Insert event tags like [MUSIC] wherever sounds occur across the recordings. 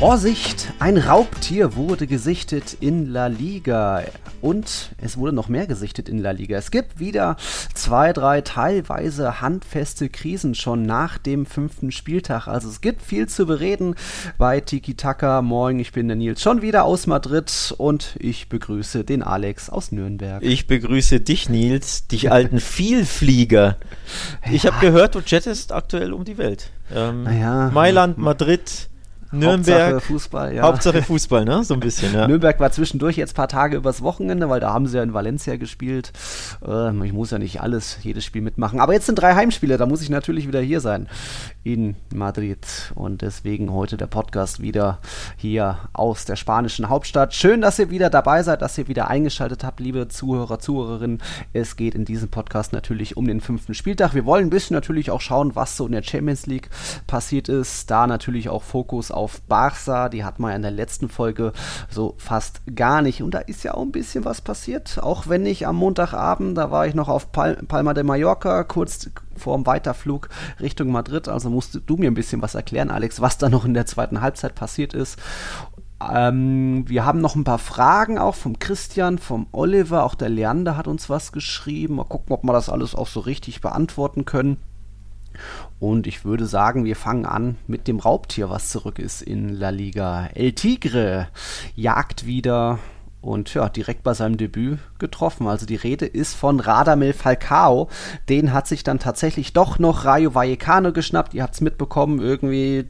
Vorsicht, ein Raubtier wurde gesichtet in La Liga. Und es wurde noch mehr gesichtet in La Liga. Es gibt wieder zwei, drei teilweise handfeste Krisen schon nach dem fünften Spieltag. Also es gibt viel zu bereden bei Tiki Taka. Moin, ich bin der Nils schon wieder aus Madrid und ich begrüße den Alex aus Nürnberg. Ich begrüße dich, Nils, dich alten [LAUGHS] Vielflieger. Ich habe gehört, du jettest aktuell um die Welt. Ähm, Naja. Mailand, Madrid, Nürnberg. Hauptsache Fußball, ja. Hauptsache Fußball, ne? So ein bisschen, ja. Nürnberg war zwischendurch jetzt ein paar Tage übers Wochenende, weil da haben sie ja in Valencia gespielt. Ähm, ich muss ja nicht alles, jedes Spiel mitmachen. Aber jetzt sind drei Heimspiele, da muss ich natürlich wieder hier sein in Madrid. Und deswegen heute der Podcast wieder hier aus der spanischen Hauptstadt. Schön, dass ihr wieder dabei seid, dass ihr wieder eingeschaltet habt, liebe Zuhörer, Zuhörerinnen. Es geht in diesem Podcast natürlich um den fünften Spieltag. Wir wollen ein bisschen natürlich auch schauen, was so in der Champions League passiert ist. Da natürlich auch Fokus auf Barca. Die hat man in der letzten Folge so fast gar nicht. Und da ist ja auch ein bisschen was passiert. Auch wenn ich am Montagabend, da war ich noch auf Pal Palma de Mallorca, kurz vor dem Weiterflug Richtung Madrid. Also musst du mir ein bisschen was erklären, Alex, was da noch in der zweiten Halbzeit passiert ist. Ähm, wir haben noch ein paar Fragen auch vom Christian, vom Oliver, auch der Leander hat uns was geschrieben. Mal gucken, ob wir das alles auch so richtig beantworten können. Und ich würde sagen, wir fangen an mit dem Raubtier, was zurück ist in La Liga. El Tigre jagt wieder und ja, direkt bei seinem Debüt getroffen. Also die Rede ist von Radamel Falcao. Den hat sich dann tatsächlich doch noch Rayo Vallecano geschnappt. Ihr habt es mitbekommen, irgendwie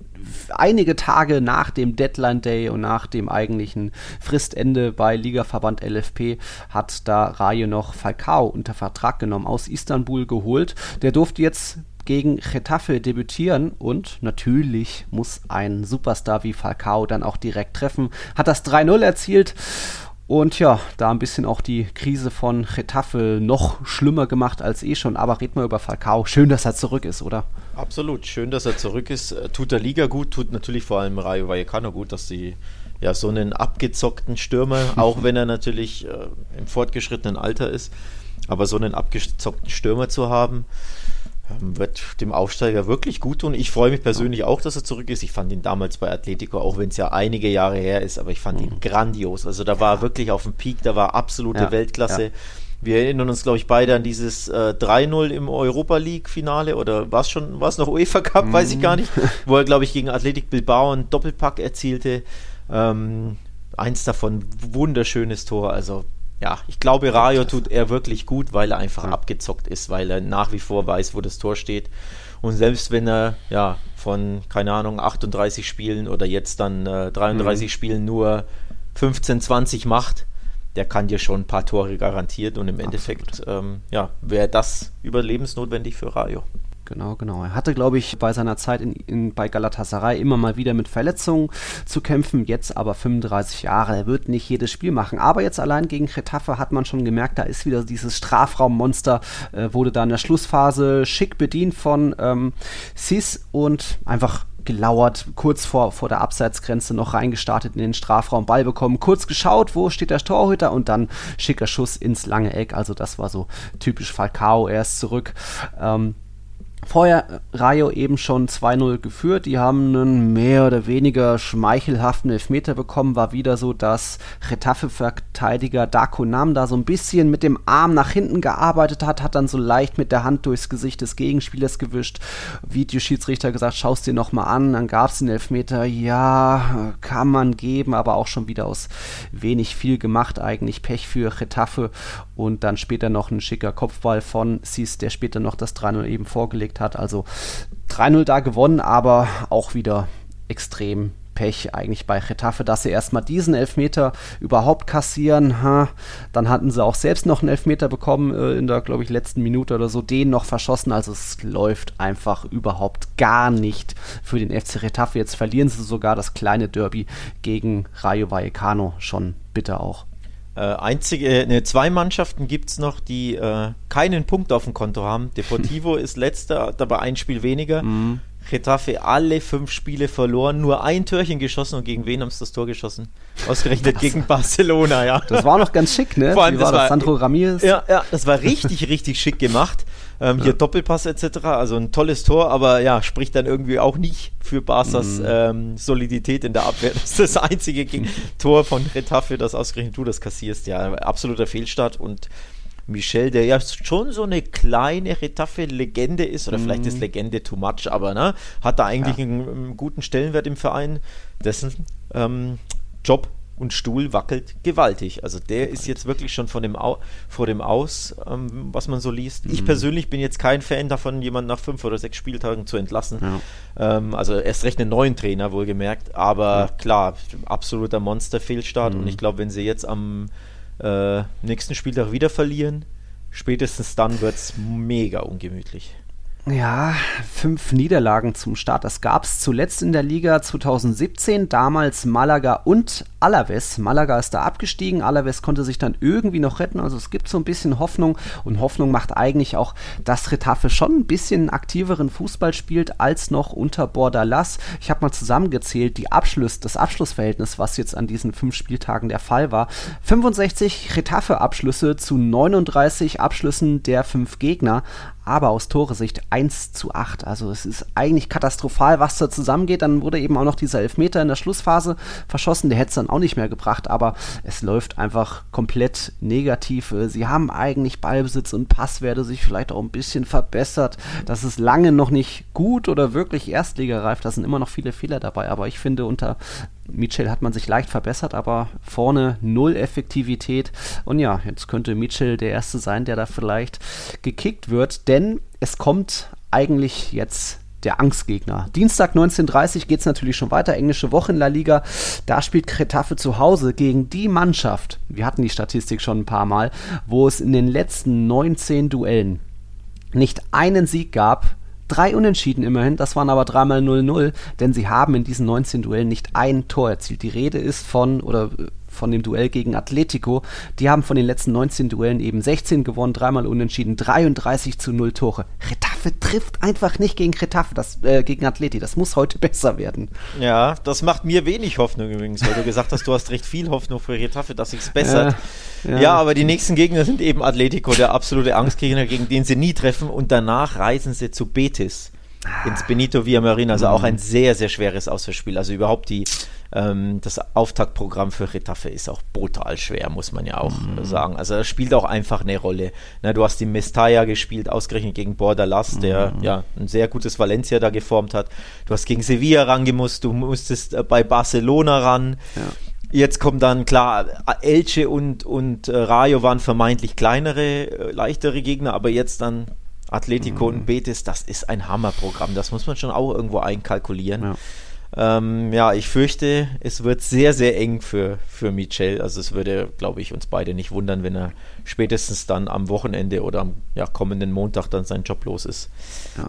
einige Tage nach dem Deadline Day und nach dem eigentlichen Fristende bei Ligaverband LFP hat da Rayo noch Falcao unter Vertrag genommen, aus Istanbul geholt. Der durfte jetzt gegen Getafe debütieren und natürlich muss ein Superstar wie Falcao dann auch direkt treffen. Hat das 3-0 erzielt und ja, da ein bisschen auch die Krise von Getafe noch schlimmer gemacht als eh schon. Aber reden wir über Falcao. Schön, dass er zurück ist, oder? Absolut. Schön, dass er zurück ist. Äh, Tut der Liga gut, tut natürlich vor allem Rayo Vallecano gut, dass sie ja so einen abgezockten Stürmer, [LAUGHS] auch wenn er natürlich äh, im fortgeschrittenen Alter ist, aber so einen abgezockten Stürmer zu haben, wird dem Aufsteiger wirklich gut tun. Ich freue mich persönlich auch, dass er zurück ist. Ich fand ihn damals bei Atletico, auch wenn es ja einige Jahre her ist, aber ich fand ihn grandios. Also da war er wirklich auf dem Peak, da war absolute Ja, Weltklasse. ja. Wir erinnern uns, glaube ich, beide an dieses äh, 3-0 im Europa League-Finale oder war es schon, war es noch UEFA Cup, weiß ich gar nicht, wo er, glaube ich, gegen Athletic Bilbao einen Doppelpack erzielte. Ähm, eins davon, wunderschönes Tor. Also ja, ich glaube, Rayo tut er wirklich gut, weil er einfach abgezockt ist, weil er nach wie vor weiß, wo das Tor steht. Und selbst wenn er ja von, keine Ahnung, 38 Spielen oder jetzt dann äh, 33 Spielen nur 15, 20 macht, der kann dir schon ein paar Tore garantiert. Und im Endeffekt ähm, ja, wäre das überlebensnotwendig für Rayo. Genau, genau. Er hatte, glaube ich, bei seiner Zeit in, in, bei Galatasaray immer mal wieder mit Verletzungen zu kämpfen. Jetzt aber 35 Jahre. Er wird nicht jedes Spiel machen. Aber jetzt allein gegen Getafe hat man schon gemerkt, da ist wieder dieses Strafraummonster. Äh, wurde da in der Schlussphase schick bedient von ähm, Sis und einfach gelauert, kurz vor, vor der Abseitsgrenze noch reingestartet in den Strafraum, Ball bekommen, kurz geschaut, wo steht der Torhüter und dann schicker Schuss ins lange Eck. Also das war so typisch Falcao, er ist zurück. Ähm, Vorher Rayo eben schon 2-0 geführt. Die haben einen mehr oder weniger schmeichelhaften Elfmeter bekommen. War wieder so, dass Retafe-Verteidiger Darko Nam da so ein bisschen mit dem Arm nach hinten gearbeitet hat, hat dann so leicht mit der Hand durchs Gesicht des Gegenspielers gewischt. Videoschiedsrichter gesagt, schaust dir nochmal an. Dann gab es den Elfmeter. Ja, kann man geben, aber auch schon wieder aus wenig viel gemacht. Eigentlich Pech für Retafe. Und dann später noch ein schicker Kopfball von Sis, der später noch das 3-0 eben vorgelegt hat. Also 3-0 da gewonnen, aber auch wieder extrem Pech eigentlich bei Getafe, dass sie erstmal diesen Elfmeter überhaupt kassieren. Ha, dann hatten sie auch selbst noch einen Elfmeter bekommen äh, in der, glaube ich, letzten Minute oder so, den noch verschossen. Also es läuft einfach überhaupt gar nicht für den FC Getafe. Jetzt verlieren sie sogar das kleine Derby gegen Rayo Vallecano. Schon bitter auch. Äh, einzige, ne, zwei Mannschaften gibt es noch, die äh, keinen Punkt auf dem Konto haben. Deportivo [LAUGHS] ist letzter, dabei ein Spiel weniger. Mhm. Getafe alle fünf Spiele verloren, nur ein Türchen geschossen und gegen wen haben sie das Tor geschossen? Ausgerechnet [LAUGHS] das, gegen Barcelona, ja. Das war noch ganz schick, ne? Vor allem, Wie war das, war, Sandro Ramirez? Ja, ja, das war richtig, richtig schick gemacht. Ähm, ja. Hier Doppelpass etc., also ein tolles Tor, aber ja, spricht dann irgendwie auch nicht für Barca's mhm. ähm, Solidität in der Abwehr. [LAUGHS] Das ist das einzige [LAUGHS] Tor von Retafe, das ausgerechnet du das kassierst. Ja, absoluter Fehlstart und Michel, der ja schon so eine kleine Retafe-Legende ist, oder mm. vielleicht ist mhm. Legende too much, aber ne, hat da eigentlich ja. einen, einen, guten Stellenwert im Verein, dessen ähm, Job und Stuhl wackelt gewaltig. Also der ist jetzt wirklich schon von dem Au vor dem Aus, ähm, was man so liest. Mhm. Ich persönlich bin jetzt kein Fan davon, jemanden nach fünf oder sechs Spieltagen zu entlassen. Ja. Ähm, also erst recht einen neuen Trainer, wohlgemerkt. Aber ja. klar, absoluter Monster-Fehlstart. Mhm. Und ich glaube, wenn sie jetzt am äh, nächsten Spieltag wieder verlieren, spätestens dann wird es mega ungemütlich. Ja, fünf Niederlagen zum Start. Das gab es zuletzt in der Liga 2017, damals Malaga und Alaves. Malaga ist da abgestiegen, Alaves konnte sich dann irgendwie noch retten. Also es gibt so ein bisschen Hoffnung und Hoffnung macht eigentlich auch, dass Retafe schon ein bisschen aktiveren Fußball spielt als noch unter Bordalas. Ich habe mal zusammengezählt, die Abschluss, das Abschlussverhältnis, was jetzt an diesen fünf Spieltagen der Fall war. 65 Retafe-Abschlüsse zu 39 Abschlüssen der fünf Gegner aber aus Tore-Sicht 1 zu 8. Also es ist eigentlich katastrophal, was da zusammengeht. Dann wurde eben auch noch dieser Elfmeter in der Schlussphase verschossen. Der hätte es dann auch nicht mehr gebracht, aber es läuft einfach komplett negativ. Äh, sie haben eigentlich Ballbesitz und Passwerte sich vielleicht auch ein bisschen verbessert. Das ist lange noch nicht gut oder wirklich erstligareif. Da sind immer noch viele Fehler dabei, aber ich finde unter Mitchell hat man sich leicht verbessert, aber vorne null Effektivität. Und ja, jetzt könnte Mitchell der Erste sein, der da vielleicht gekickt wird, denn es kommt eigentlich jetzt der Angstgegner. Dienstag 19.30 geht es natürlich schon weiter, englische Woche in La Liga. Da spielt Cretafe zu Hause gegen die Mannschaft, wir hatten die Statistik schon ein paar Mal, wo es in den letzten 19 Duellen nicht einen Sieg gab Drei Unentschieden immerhin, das waren aber dreimal 0-0, denn sie haben in diesen 19 Duellen nicht ein Tor erzielt. Die Rede ist von, oder von dem Duell gegen Atletico. Die haben von den letzten 19 Duellen eben 16 gewonnen, dreimal unentschieden, 33 zu 0 Tore. Retafe trifft einfach nicht gegen Retafe, das, äh, gegen Atleti. Das muss heute [LAUGHS] besser werden. Ja, das macht mir wenig Hoffnung übrigens, weil du gesagt hast, du hast recht viel Hoffnung für Retafe, dass sich's bessert. Äh, ja. ja. aber die nächsten Gegner sind eben Atletico, der absolute Angstgegner, gegen den sie nie treffen und danach reisen sie zu Betis ins Benito Villamarin, also auch ein sehr, sehr schweres Auswärtsspiel. Also überhaupt die, ähm, das Auftaktprogramm für Retafe ist auch brutal schwer, muss man ja auch mhm. sagen. Also das spielt auch einfach eine Rolle. Na, du hast die Mestalla gespielt, ausgerechnet gegen Bordalas, mhm. der ja ein sehr gutes Valencia da geformt hat. Du hast gegen Sevilla rangemusst, du musstest äh, bei Barcelona ran. Ja. Jetzt kommt dann klar, Elche und, und äh, Rayo waren vermeintlich kleinere, äh, leichtere Gegner, aber jetzt dann Atletico mhm. und Betis, das ist ein Hammerprogramm. Das muss man schon auch irgendwo einkalkulieren. Ja. Ähm, ja, ich fürchte, es wird sehr, sehr eng für, für Michel. Also es würde, glaube ich, uns beide nicht wundern, wenn er spätestens dann am Wochenende oder am ja, kommenden Montag dann seinen Job los ist. Ja.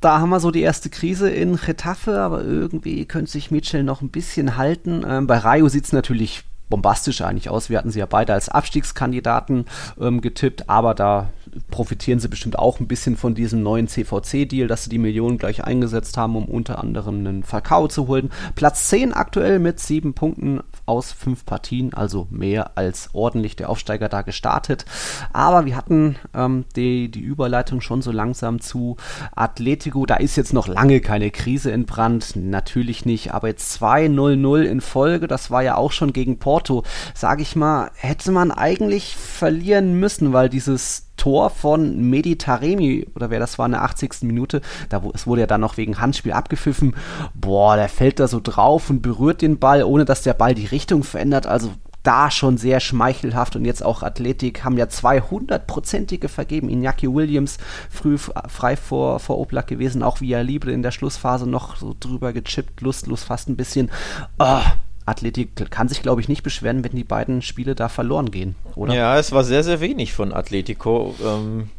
Da haben wir so die erste Krise in Getafe, aber irgendwie könnte sich Mitchell noch ein bisschen halten. Ähm, bei Rayo sieht es natürlich bombastisch eigentlich aus. Wir hatten sie ja beide als Abstiegskandidaten ähm, getippt, aber da profitieren sie bestimmt auch ein bisschen von diesem neuen CVC-Deal, dass sie die Millionen gleich eingesetzt haben, um unter anderem einen Falcao zu holen. Platz 10 aktuell mit sieben Punkten aus fünf Partien, also mehr als ordentlich der Aufsteiger da gestartet. Aber wir hatten ähm, die, die Überleitung schon so langsam zu Atletico. Da ist jetzt noch lange keine Krise entbrannt, natürlich nicht, aber jetzt 2-0-0 in Folge, das war ja auch schon gegen Porto, sage ich mal, hätte man eigentlich verlieren müssen, weil dieses Tor von Meditaremi, oder wer das war, in der 80. Minute, da es wurde ja dann noch wegen Handspiel abgepfiffen. Boah, der fällt da so drauf und berührt den Ball, ohne dass der Ball die Richtung verändert. Also da schon sehr schmeichelhaft und jetzt auch Athletik haben ja 200-prozentige vergeben. Iñaki Williams früh frei vor, vor Oblak gewesen, auch Via Libre in der Schlussphase noch so drüber gechippt, lustlos fast ein bisschen. Oh, Athletik kann sich, glaube ich, nicht beschweren, wenn die beiden Spiele da verloren gehen, oder? Ja, es war sehr, sehr wenig von Atletico.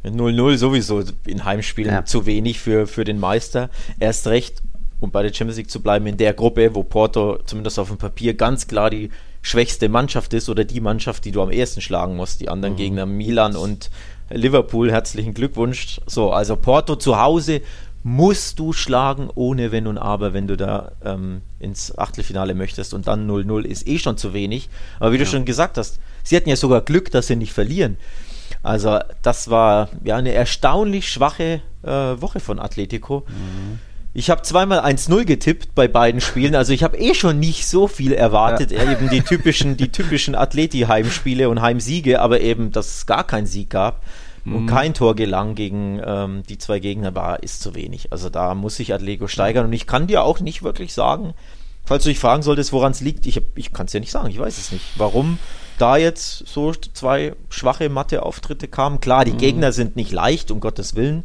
0-0 ähm, sowieso in Heimspielen ja. zu wenig für, für den Meister. Erst recht, um bei der Champions League zu bleiben, in der Gruppe, wo Porto zumindest auf dem Papier ganz klar die schwächste Mannschaft ist oder die Mannschaft, die du am ersten schlagen musst. Die anderen mhm. Gegner Milan und Liverpool, herzlichen Glückwunsch. So, also Porto zu Hause musst du schlagen, ohne Wenn und Aber, wenn du da ähm, ins Achtelfinale möchtest. Und dann 0-0 ist eh schon zu wenig. Aber wie du schon gesagt hast, sie hatten ja sogar Glück, dass sie nicht verlieren. Also das war ja eine erstaunlich schwache äh, Woche von Atletico. Mhm. Ich habe zweimal 1-0 getippt bei beiden Spielen, also ich habe eh schon nicht so viel erwartet, ja. eben die typischen, die [LAUGHS] typischen Atleti-Heimspiele und Heimsiege, aber eben, dass es gar keinen Sieg gab. Und kein Tor gelang gegen ähm, die zwei Gegner war, ist zu wenig. Also da muss sich Atletico steigern und ich kann dir auch nicht wirklich sagen, falls du dich fragen solltest, woran es liegt, ich, ich kann es ja nicht sagen, ich weiß es nicht. Warum da jetzt so zwei schwache Mathe-Auftritte kamen. Klar, die mhm. Gegner sind nicht leicht, um Gottes Willen.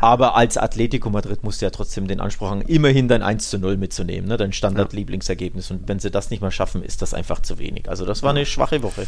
Aber als Atletico Madrid musst du ja trotzdem den Anspruch haben, immerhin dein 1 zu 0 mitzunehmen, ne? dein Standard-Lieblingsergebnis. Und wenn sie das nicht mal schaffen, ist das einfach zu wenig. Also das war eine schwache Woche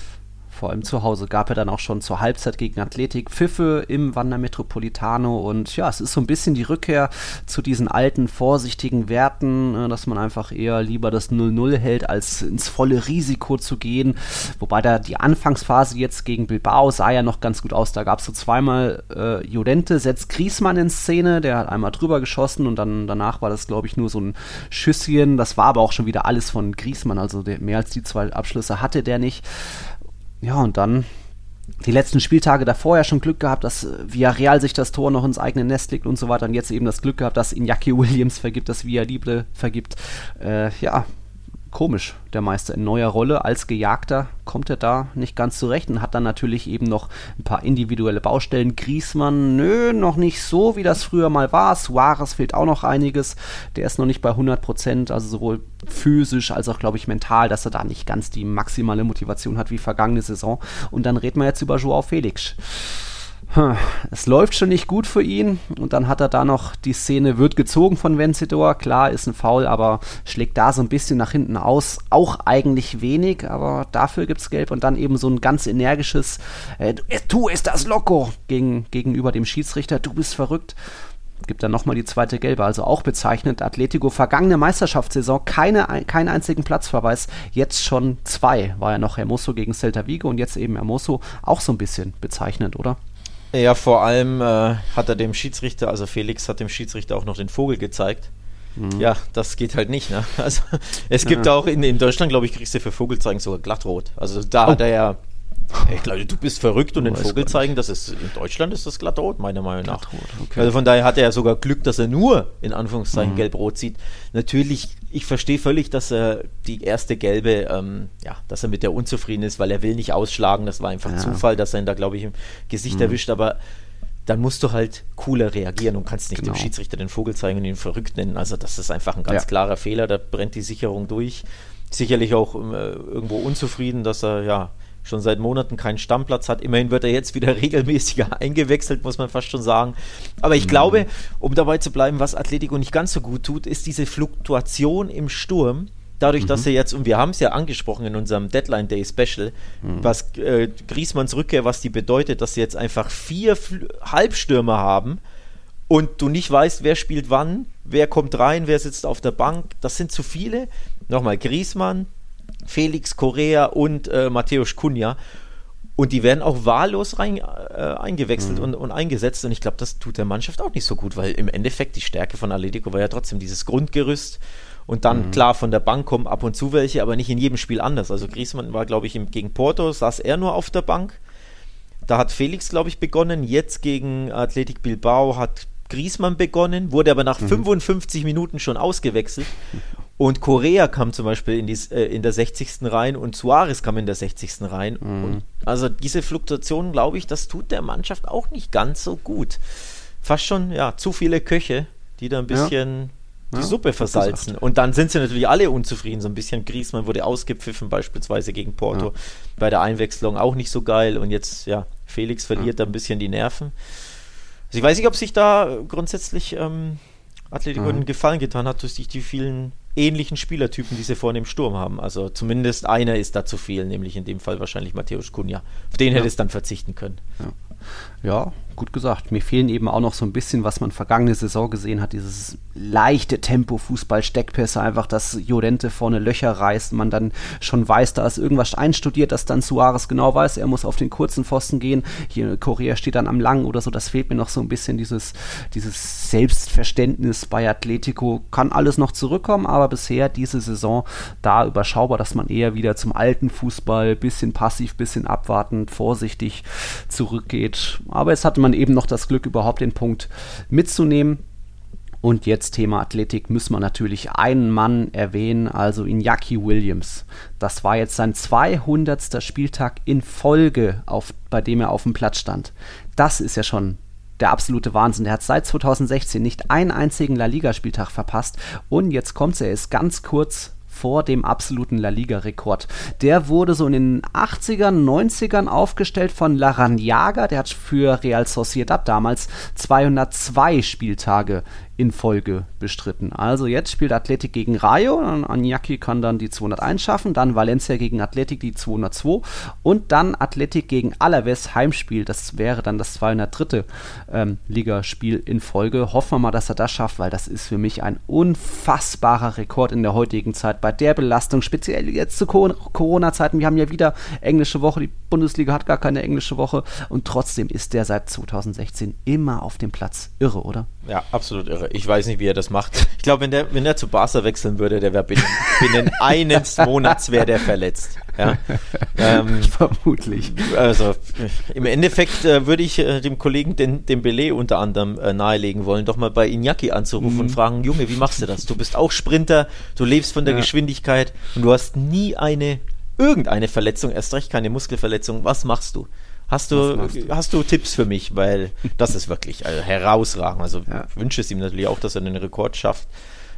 vor allem zu Hause, gab er dann auch schon zur Halbzeit gegen Athletik Pfiffe im Wander Metropolitano und ja, es ist so ein bisschen die Rückkehr zu diesen alten, vorsichtigen Werten, äh, dass man einfach eher lieber das 0-0 hält, als ins volle Risiko zu gehen. Wobei da die Anfangsphase jetzt gegen Bilbao sah ja noch ganz gut aus. Da gab es so zweimal äh, Judente, setzt Griesmann in Szene, der hat einmal drüber geschossen und dann danach war das, glaube ich, nur so ein Schüsschen. Das war aber auch schon wieder alles von Griesmann, also der, mehr als die zwei Abschlüsse hatte der nicht. Ja, und dann die letzten Spieltage davor ja schon Glück gehabt, dass Villarreal sich das Tor noch ins eigene Nest legt und so weiter. Und jetzt eben das Glück gehabt, dass Iñaki Williams vergibt, dass Villa Libre vergibt. Äh, ja, komisch, der Meister in neuer Rolle. Als Gejagter kommt er da nicht ganz zurecht und hat dann natürlich eben noch ein paar individuelle Baustellen. Griesmann, nö, noch nicht so, wie das früher mal war. Suarez fehlt auch noch einiges. Der ist noch nicht bei 100 Prozent, also sowohl physisch als auch, glaube ich, mental, dass er da nicht ganz die maximale Motivation hat wie vergangene Saison. Und dann reden wir jetzt über Joao Felix es läuft schon nicht gut für ihn. Und dann hat er da noch die Szene, wird gezogen von Vencedor, klar, ist ein Foul, aber schlägt da so ein bisschen nach hinten aus, auch eigentlich wenig, aber dafür gibt es Gelb. Und dann eben so ein ganz energisches, äh, du ist das Loco gegen, gegenüber dem Schiedsrichter, du bist verrückt. Gibt dann nochmal die zweite Gelbe, also auch bezeichnet. Atletico vergangene Meisterschaftssaison, keine, keinen einzigen Platzverweis, jetzt schon zwei. War ja noch Hermoso gegen Celta Vigo und jetzt eben Hermoso, auch so ein bisschen bezeichnend, oder? Ja, vor allem äh, hat er dem Schiedsrichter, also Felix hat dem Schiedsrichter auch noch den Vogel gezeigt. Mhm. Ja, das geht halt nicht. Ne? [LAUGHS] Also es gibt ja. auch in, in Deutschland, glaube ich, kriegst du für Vogelzeigen sogar glattrot. Also da oh. hat er ja ich glaube, du bist verrückt und den Vogel zeigen, das ist in Deutschland ist das glatt rot, meiner Meinung nach. Okay. Also von daher hat er ja sogar Glück, dass er nur in Anführungszeichen mhm. gelb-rot sieht. Natürlich, ich verstehe völlig, dass er die erste gelbe, ähm, ja, dass er mit der unzufrieden ist, weil er will nicht ausschlagen. Das war einfach ja. Zufall, dass er ihn da, glaube ich, im Gesicht mhm. erwischt. Aber dann musst du halt cooler reagieren und kannst nicht genau. dem Schiedsrichter den Vogel zeigen und ihn verrückt nennen. Also das ist einfach ein ganz ja. klarer Fehler. Da brennt die Sicherung durch. Sicherlich auch äh, irgendwo unzufrieden, dass er ja schon seit Monaten keinen Stammplatz hat. Immerhin wird er jetzt wieder [LAUGHS] regelmäßiger eingewechselt, muss man fast schon sagen. Aber ich mhm. glaube, um dabei zu bleiben, was Atletico nicht ganz so gut tut, ist diese Fluktuation im Sturm. Dadurch, mhm. dass er jetzt, und wir haben es ja angesprochen in unserem Deadline Day Special, mhm. was äh, Griesmanns Rückkehr, was die bedeutet, dass sie jetzt einfach vier Fl Halbstürmer haben und du nicht weißt, wer spielt wann, wer kommt rein, wer sitzt auf der Bank. Das sind zu viele. Nochmal, Griesmann, Felix Correa und äh, Matthäus Cunha. Und die werden auch wahllos rein, äh, eingewechselt mhm. und, und, eingesetzt. Und ich glaube, das tut der Mannschaft auch nicht so gut, weil im Endeffekt die Stärke von Atletico war ja trotzdem dieses Grundgerüst. Und dann, mhm. klar, von der Bank kommen ab und zu welche, aber nicht in jedem Spiel anders. Also Griezmann war, glaube ich, im, gegen Porto, saß er nur auf der Bank. Da hat Felix, glaube ich, begonnen. Jetzt gegen Athletic Bilbao hat Griezmann begonnen, wurde aber nach mhm. 55 Minuten schon ausgewechselt. Und Korea kam zum Beispiel in, die, äh, in der 60. rein und Suarez kam in der 60. rein. Mhm. Also diese Fluktuation, glaube ich, das tut der Mannschaft auch nicht ganz so gut. Fast schon, ja, zu viele Köche, die da ein bisschen ja. die ja, Suppe versalzen. Und dann sind sie natürlich alle unzufrieden. So ein bisschen Griezmann wurde ausgepfiffen, beispielsweise gegen Porto. Ja. Bei der Einwechslung auch nicht so geil. Und jetzt, ja, Felix verliert da ein bisschen die Nerven. Also ich weiß nicht, ob sich da grundsätzlich ähm, Atletico einen Gefallen getan hat durch die vielen ähnlichen Spielertypen, die sie vorne im Sturm haben. Also zumindest einer ist da zu viel, nämlich in dem Fall wahrscheinlich Matthäus Kunja. Auf den ja. hätte es dann verzichten können. Ja. Ja. gut gesagt. Mir fehlen eben auch noch so ein bisschen, was man vergangene Saison gesehen hat, dieses leichte Tempo, Fußball, Steckpässe, einfach, dass Jorente vorne Löcher reißt, man dann schon weiß, da ist irgendwas einstudiert, dass dann Suarez genau weiß, er muss auf den kurzen Pfosten gehen, hier Korea steht dann am langen oder so, das fehlt mir noch so ein bisschen, dieses, dieses Selbstverständnis bei Atletico, kann alles noch zurückkommen, aber bisher diese Saison da überschaubar, dass man eher wieder zum alten Fußball, bisschen passiv, bisschen abwartend, vorsichtig zurückgeht, aber jetzt hatte man eben noch das Glück, überhaupt den Punkt mitzunehmen. Und jetzt Thema Athletik müssen wir natürlich einen Mann erwähnen, also Iñaki Williams. Das war jetzt sein 200. Spieltag in Folge, auf, bei dem er auf dem Platz stand. Das ist ja schon der absolute Wahnsinn. Er hat seit 2016 nicht einen einzigen La Liga-Spieltag verpasst. Und jetzt kommt er, ist ganz kurz vor dem absoluten La Liga-Rekord. Der wurde so in den 80ern, 90ern aufgestellt von Larrañaga. Der hat für Real Sociedad damals 202 Spieltage in Folge bestritten. Also jetzt spielt Athletik gegen Rayo, Anyaki kann dann die 201 schaffen, dann Valencia gegen Athletik die 202 und dann Athletik gegen Alaves Heimspiel, das wäre dann das 203. Ähm, Ligaspiel in Folge. Hoffen wir mal, dass er das schafft, weil das ist für mich ein unfassbarer Rekord in der heutigen Zeit bei der Belastung, speziell jetzt zu Corona-Zeiten. Wir haben ja wieder englische Woche, die Bundesliga hat gar keine englische Woche und trotzdem ist der seit 2016 immer auf dem Platz. Irre, oder? Ja, absolut irre. Ich weiß nicht, wie er das macht. [LAUGHS] Ich glaube, wenn der, wenn der zu Barca wechseln würde, der wäre binnen, binnen [LAUGHS] eines Monats wäre der verletzt. Ja? Ähm, [LAUGHS] Vermutlich. Also im Endeffekt äh, würde ich äh, dem Kollegen den, den Belay unter anderem äh, nahelegen wollen, doch mal bei Iñaki anzurufen mhm. und fragen, Junge, wie machst du das? Du bist auch Sprinter, du lebst von der ja. Geschwindigkeit und du hast nie eine irgendeine Verletzung, erst recht keine Muskelverletzung. Was machst du? Hast du, hast du Tipps für mich? Weil das ist wirklich also, herausragend. Also ja. ich wünsche es ihm natürlich auch, dass er den Rekord schafft.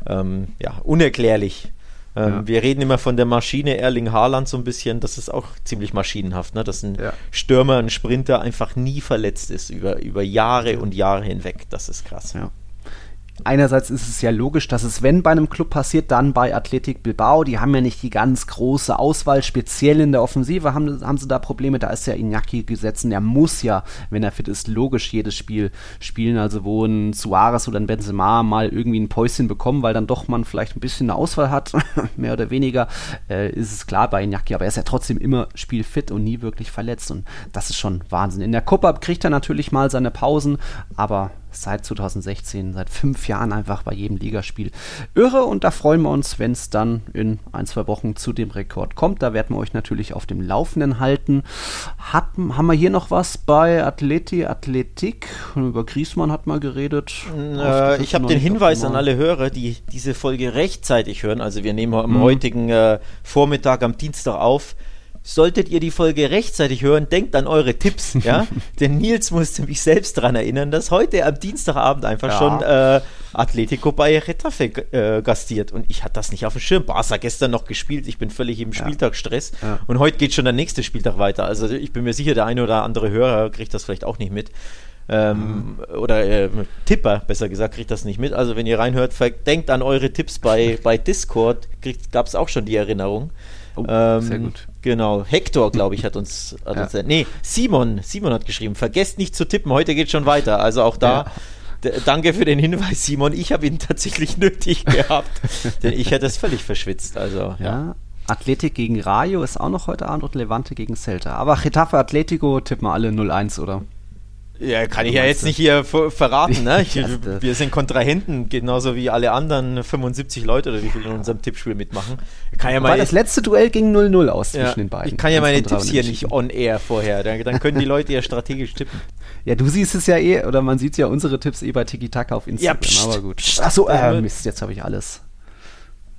Ähm, ja, unerklärlich. Ähm, ja. Wir reden immer von der Maschine Erling Haaland so ein bisschen. Das ist auch ziemlich maschinenhaft, ne? dass ein ja. Stürmer, ein Sprinter einfach nie verletzt ist über, über Jahre und Jahre hinweg. Das ist krass. Ja einerseits ist es ja logisch, dass es, wenn bei einem Club passiert, dann bei Athletic Bilbao. Die haben ja nicht die ganz große Auswahl, speziell in der Offensive haben, haben sie da Probleme. Da ist ja Iñaki gesetzt und der muss ja, wenn er fit ist, logisch jedes Spiel spielen. Also wo ein Suarez oder ein Benzema mal irgendwie ein Päuschen bekommen, weil dann doch man vielleicht ein bisschen eine Auswahl hat, [LAUGHS] mehr oder weniger, äh, ist es klar bei Iñaki. Aber er ist ja trotzdem immer spielfit und nie wirklich verletzt und das ist schon Wahnsinn. In der Copa kriegt er natürlich mal seine Pausen, aber seit 2016, seit fünf Jahren einfach bei jedem Ligaspiel. Irre und da freuen wir uns, wenn es dann in ein, zwei Wochen zu dem Rekord kommt. Da werden wir euch natürlich auf dem Laufenden halten. Hat, haben wir hier noch was bei Athleti, Athletik? Über Griesmann hat mal geredet. Äh, ich habe den Hinweis an alle Hörer, die diese Folge rechtzeitig hören. Also wir nehmen am mhm. heutigen äh, Vormittag am Dienstag auf solltet ihr die Folge rechtzeitig hören, denkt an eure Tipps, ja. [LAUGHS] Denn Nils musste mich selbst daran erinnern, dass heute am Dienstagabend einfach ja. schon äh, Atletico bei Retafe äh, gastiert. Und ich hatte das nicht auf dem Schirm. Barca gestern noch gespielt, ich bin völlig im Spieltagsstress. Ja. Und heute geht schon der nächste Spieltag weiter. Also ich bin mir sicher, der eine oder andere Hörer kriegt das vielleicht auch nicht mit. Ähm, mhm. Oder äh, Tipper, besser gesagt, kriegt das nicht mit. Also wenn ihr reinhört, denkt an eure Tipps bei, bei Discord. Gab es auch schon die Erinnerung. Oh, ähm, sehr gut. Genau, Hector, glaube ich, hat uns, hat ja. uns. Nee, Simon, Simon hat geschrieben, vergesst nicht zu tippen, heute geht schon weiter. Also auch da. Ja. Danke für den Hinweis, Simon. Ich habe ihn [LAUGHS] tatsächlich nötig gehabt, [LAUGHS] denn ich hätte es völlig verschwitzt. Also, ja. ja. Athletik gegen Rayo ist auch noch heute Abend und Levante gegen Celta. Aber Getafe Atletico tippen wir alle 0-1, oder? Ja, kann ich ja jetzt nicht hier verraten. Ne? Ich, [LAUGHS] wir sind Kontrahenten, genauso wie alle anderen 75 Leute oder wie viele in unserem Tippspiel mitmachen. Kann ja mal das letzte Duell ging 0-0 aus zwischen ja, den beiden. Ich kann ja meine Tipps hier nicht on air vorher. Dann, dann können die Leute ja strategisch tippen. Ja, du siehst es ja eh, oder man sieht ja unsere Tipps eh bei Tiki Taka auf Instagram. Ja, pst, aber gut. Achso, äh, Mist, jetzt habe ich alles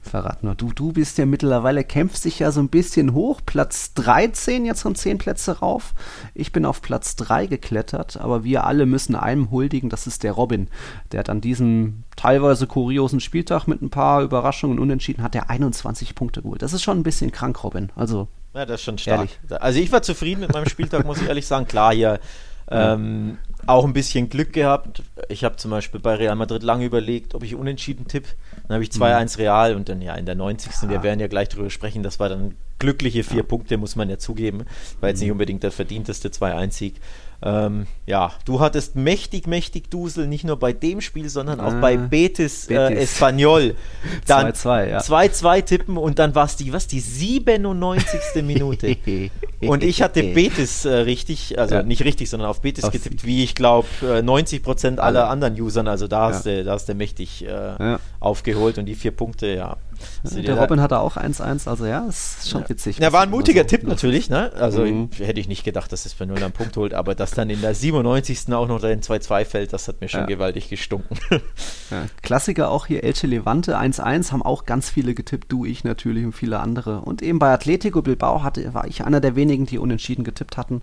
verraten. Nur du, du bist ja mittlerweile, kämpfst dich ja so ein bisschen hoch. Platz 13, jetzt von 10 Plätze rauf. Ich bin auf Platz 3 geklettert, aber wir alle müssen einem huldigen, das ist der Robin. Der hat an diesem teilweise kuriosen Spieltag mit ein paar Überraschungen unentschieden, hat er 21 Punkte geholt. Das ist schon ein bisschen krank, Robin. Also. Ja, das ist schon stark. Ehrlich. Also ich war zufrieden mit meinem Spieltag, muss ich ehrlich sagen. Klar, hier ähm, auch ein bisschen Glück gehabt. Ich habe zum Beispiel bei Real Madrid lange überlegt, ob ich unentschieden tippe. Dann habe ich 2-1 mhm. Real und dann ja in der 90. Ja. Wir werden ja gleich darüber sprechen, das war dann glückliche vier ja. Punkte, muss man ja zugeben. War jetzt nicht mhm. unbedingt der verdienteste 2-1-Sieg. Ähm, ja, du hattest mächtig, mächtig Dusel, nicht nur bei dem Spiel, sondern auch ah, bei Betis, Betis. Äh, Espanyol. [LAUGHS] 2-2 ja. 2-2 tippen und dann war es die, was, die 97. Minute. [LAUGHS] und ich hatte [LAUGHS] Betis äh, richtig, also ja. nicht richtig, sondern auf Betis auf getippt, wie ich glaube äh, 90 Prozent aller anderen Usern. Also da hast, ja. du, da hast du mächtig äh, aufgeholt und die vier Punkte, ja. Also der Robin hatte auch 1-1, also ja, ist schon witzig. Ja, war ein mutiger so Tipp natürlich, ne? Also mhm. hätte ich nicht gedacht, dass es bei 0 einen Punkt holt, aber dass dann in der 97. auch noch den 2-2 fällt, das hat mir schon ja. gewaltig gestunken. [LAUGHS] Ja. Klassiker auch hier Elche Levante 1-1, haben auch ganz viele getippt, du, ich natürlich und viele andere. Und eben bei Atletico Bilbao hatte, war ich einer der wenigen, die unentschieden getippt hatten.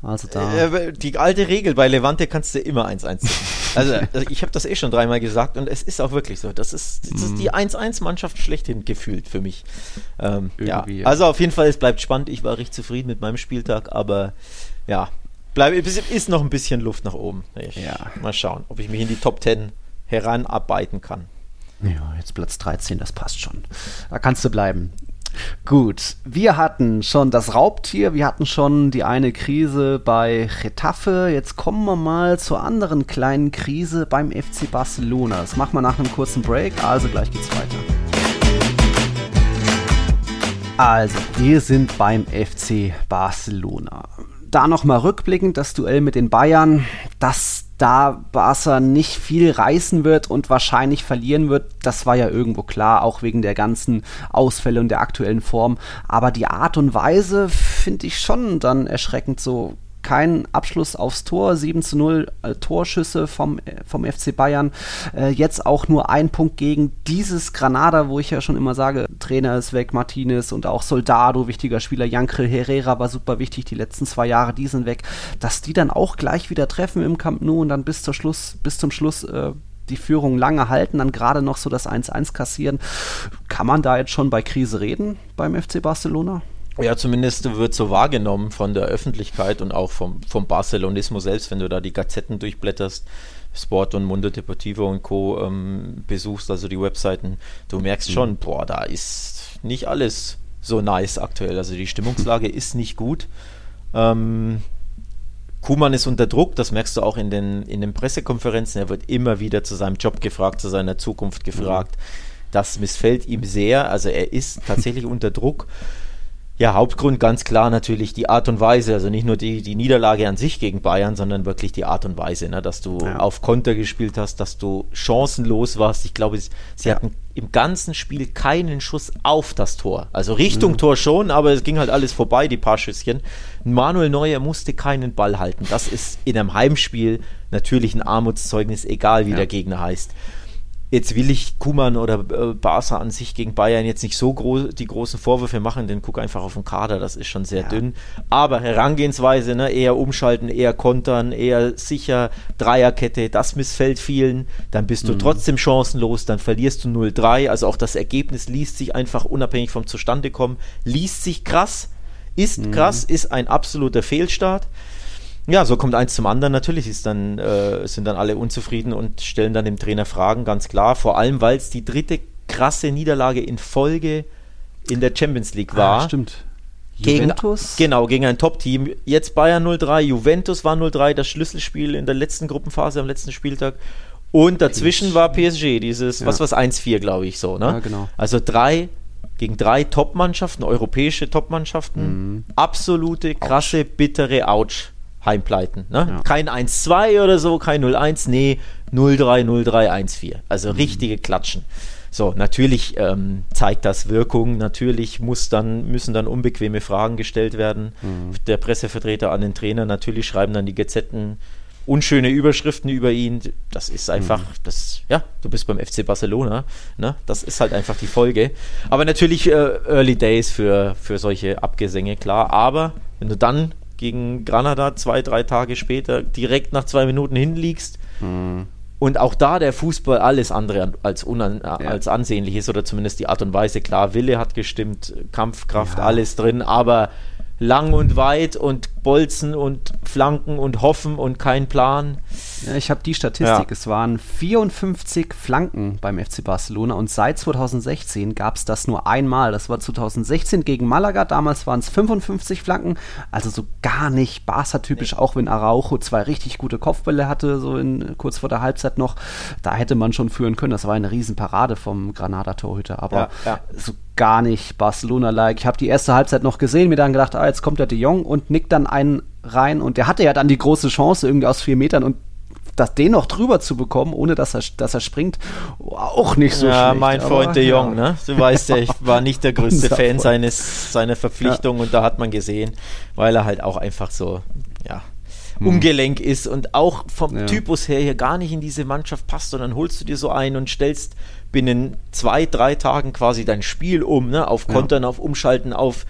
Also da. Äh, die alte Regel, bei Levante kannst du immer 1-1 tippen. [LAUGHS] Also, also ich habe das eh schon dreimal gesagt und es ist auch wirklich so. Das ist, das ist die 1-1-Mannschaft schlecht schlechthin gefühlt für mich. Ähm, ja. ja. Also auf jeden Fall, es bleibt spannend. Ich war recht zufrieden mit meinem Spieltag, aber ja, bleib, ist noch ein bisschen Luft nach oben. Ich, ja. Mal schauen, ob ich mich in die Top 10 heranarbeiten kann. Ja, jetzt Platz 13, das passt schon. Da kannst du bleiben. Gut, wir hatten schon das Raubtier, wir hatten schon die eine Krise bei Getafe. Jetzt kommen wir mal zur anderen kleinen Krise beim FC Barcelona. Das machen wir nach einem kurzen Break, also gleich geht's weiter. Also, wir sind beim FC Barcelona. Da nochmal rückblickend, das Duell mit den Bayern, das da Barca nicht viel reißen wird und wahrscheinlich verlieren wird, das war ja irgendwo klar, auch wegen der ganzen Ausfälle und der aktuellen Form. Aber die Art und Weise finde ich schon dann erschreckend so kein Abschluss aufs Tor, 7 zu 0 äh, Torschüsse vom, äh, vom FC Bayern. Äh, jetzt auch nur ein Punkt gegen dieses Granada, wo ich ja schon immer sage, Trainer ist weg, Martinez und auch Soldado, wichtiger Spieler, Jankel Herrera war super wichtig, die letzten zwei Jahre, die sind weg, dass die dann auch gleich wieder treffen im Camp Nou und dann bis, zur Schluss, bis zum Schluss äh, die Führung lange halten, dann gerade noch so das 1-1 kassieren. Kann man da jetzt schon bei Krise reden beim FC Barcelona? Ja, zumindest wird so wahrgenommen von der Öffentlichkeit und auch vom, vom Barcelonismo selbst, wenn du da die Gazetten durchblätterst, Sport und Mundo Deportivo und Co. Ähm, besuchst, also die Webseiten, du merkst schon, mhm. boah, da ist nicht alles so nice aktuell. Also die Stimmungslage [LAUGHS] ist nicht gut. Ähm, Kuman ist unter Druck, das merkst du auch in den, in den Pressekonferenzen. Er wird immer wieder zu seinem Job gefragt, zu seiner Zukunft gefragt. Mhm. Das missfällt ihm sehr. Also er ist tatsächlich unter Druck. Ja, Hauptgrund ganz klar natürlich die Art und Weise, also nicht nur die, die Niederlage an sich gegen Bayern, sondern wirklich die Art und Weise, ne, dass du ja. auf Konter gespielt hast, dass du chancenlos warst. Ich glaube, sie ja. hatten im ganzen Spiel keinen Schuss auf das Tor. Also Richtung mhm. Tor schon, aber es ging halt alles vorbei, die paar Schüsschen. Manuel Neuer musste keinen Ball halten. Das ist in einem Heimspiel natürlich ein Armutszeugnis, egal wie ja. der Gegner heißt. Jetzt will ich Kuman oder äh, Barca an sich gegen Bayern jetzt nicht so groß, die großen Vorwürfe machen, denn guck einfach auf den Kader, das ist schon sehr ja. dünn. Aber Herangehensweise, ne, eher umschalten, eher kontern, eher sicher, Dreierkette, das missfällt vielen. Dann bist du mhm. trotzdem chancenlos, dann verlierst du 0-3. Also auch das Ergebnis liest sich einfach unabhängig vom Zustandekommen, liest sich krass, ist mhm. krass, ist ein absoluter Fehlstart. Ja, so kommt eins zum anderen. Natürlich ist dann, äh, sind dann alle unzufrieden und stellen dann dem Trainer Fragen, ganz klar. Vor allem, weil es die dritte krasse Niederlage in Folge in der Champions League war. Ah, stimmt. Juventus? Gegen, genau, gegen ein Top-Team. Jetzt Bayern 0-3, Juventus war 0-3, das Schlüsselspiel in der letzten Gruppenphase am letzten Spieltag. Und dazwischen war PSG, dieses, ja. was war 1-4, glaube ich, so, ne? Ja, genau. Also drei gegen drei Top-Mannschaften, europäische Top-Mannschaften. Mhm. Absolute, krasse, Ouch. bittere Ouch. Heimpleiten. Ne? Ja. Kein 1-2 oder so, kein 0-1, nee, 0-3, 0-3, 1-4. Also mhm. richtige Klatschen. So, natürlich ähm, zeigt das Wirkung, natürlich muss dann, müssen dann unbequeme Fragen gestellt werden. Mhm. Der Pressevertreter an den Trainer, natürlich schreiben dann die Gazetten unschöne Überschriften über ihn. Das ist einfach, mhm. das, ja, du bist beim FC Barcelona, ne? Das ist halt einfach die Folge. Aber natürlich äh, Early Days für, für solche Abgesänge, klar. Aber wenn du dann gegen Granada zwei, drei Tage später direkt nach zwei Minuten hinliegst. Mhm. Und auch da der Fußball alles andere als, unan ja. als ansehnlich ist, oder zumindest die Art und Weise. Klar, Wille hat gestimmt, Kampfkraft, ja. alles drin, aber lang und weit und bolzen und flanken und hoffen und kein Plan. Ja, ich habe die Statistik. Ja. Es waren 54 Flanken beim FC Barcelona und seit 2016 gab es das nur einmal. Das war 2016 gegen Malaga. Damals waren es 55 Flanken. Also so gar nicht Barca-typisch, nee. auch wenn Araujo zwei richtig gute Kopfbälle hatte, so in, kurz vor der Halbzeit noch. Da hätte man schon führen können. Das war eine Riesenparade vom Granada-Torhüter. Aber ja, so gar nicht Barcelona-like. Ich habe die erste Halbzeit noch gesehen, mir dann gedacht, ah, jetzt kommt der De Jong und nickt dann einen rein. Und der hatte ja dann die große Chance irgendwie aus vier Metern und das den noch drüber zu bekommen, ohne dass er, dass er springt, auch nicht so ja, schlecht. mein Freund aber, De Jong, ja. ne? Du weißt ja, ich war nicht der größte Fan seines, seiner Verpflichtung ja. und da hat man gesehen, weil er halt auch einfach so, ja, hm. Umgelenk ist und auch vom ja. Typus her hier gar nicht in diese Mannschaft passt und dann holst du dir so einen und stellst binnen zwei, drei Tagen quasi dein Spiel um, ne? auf Kontern, ja. auf Umschalten, auf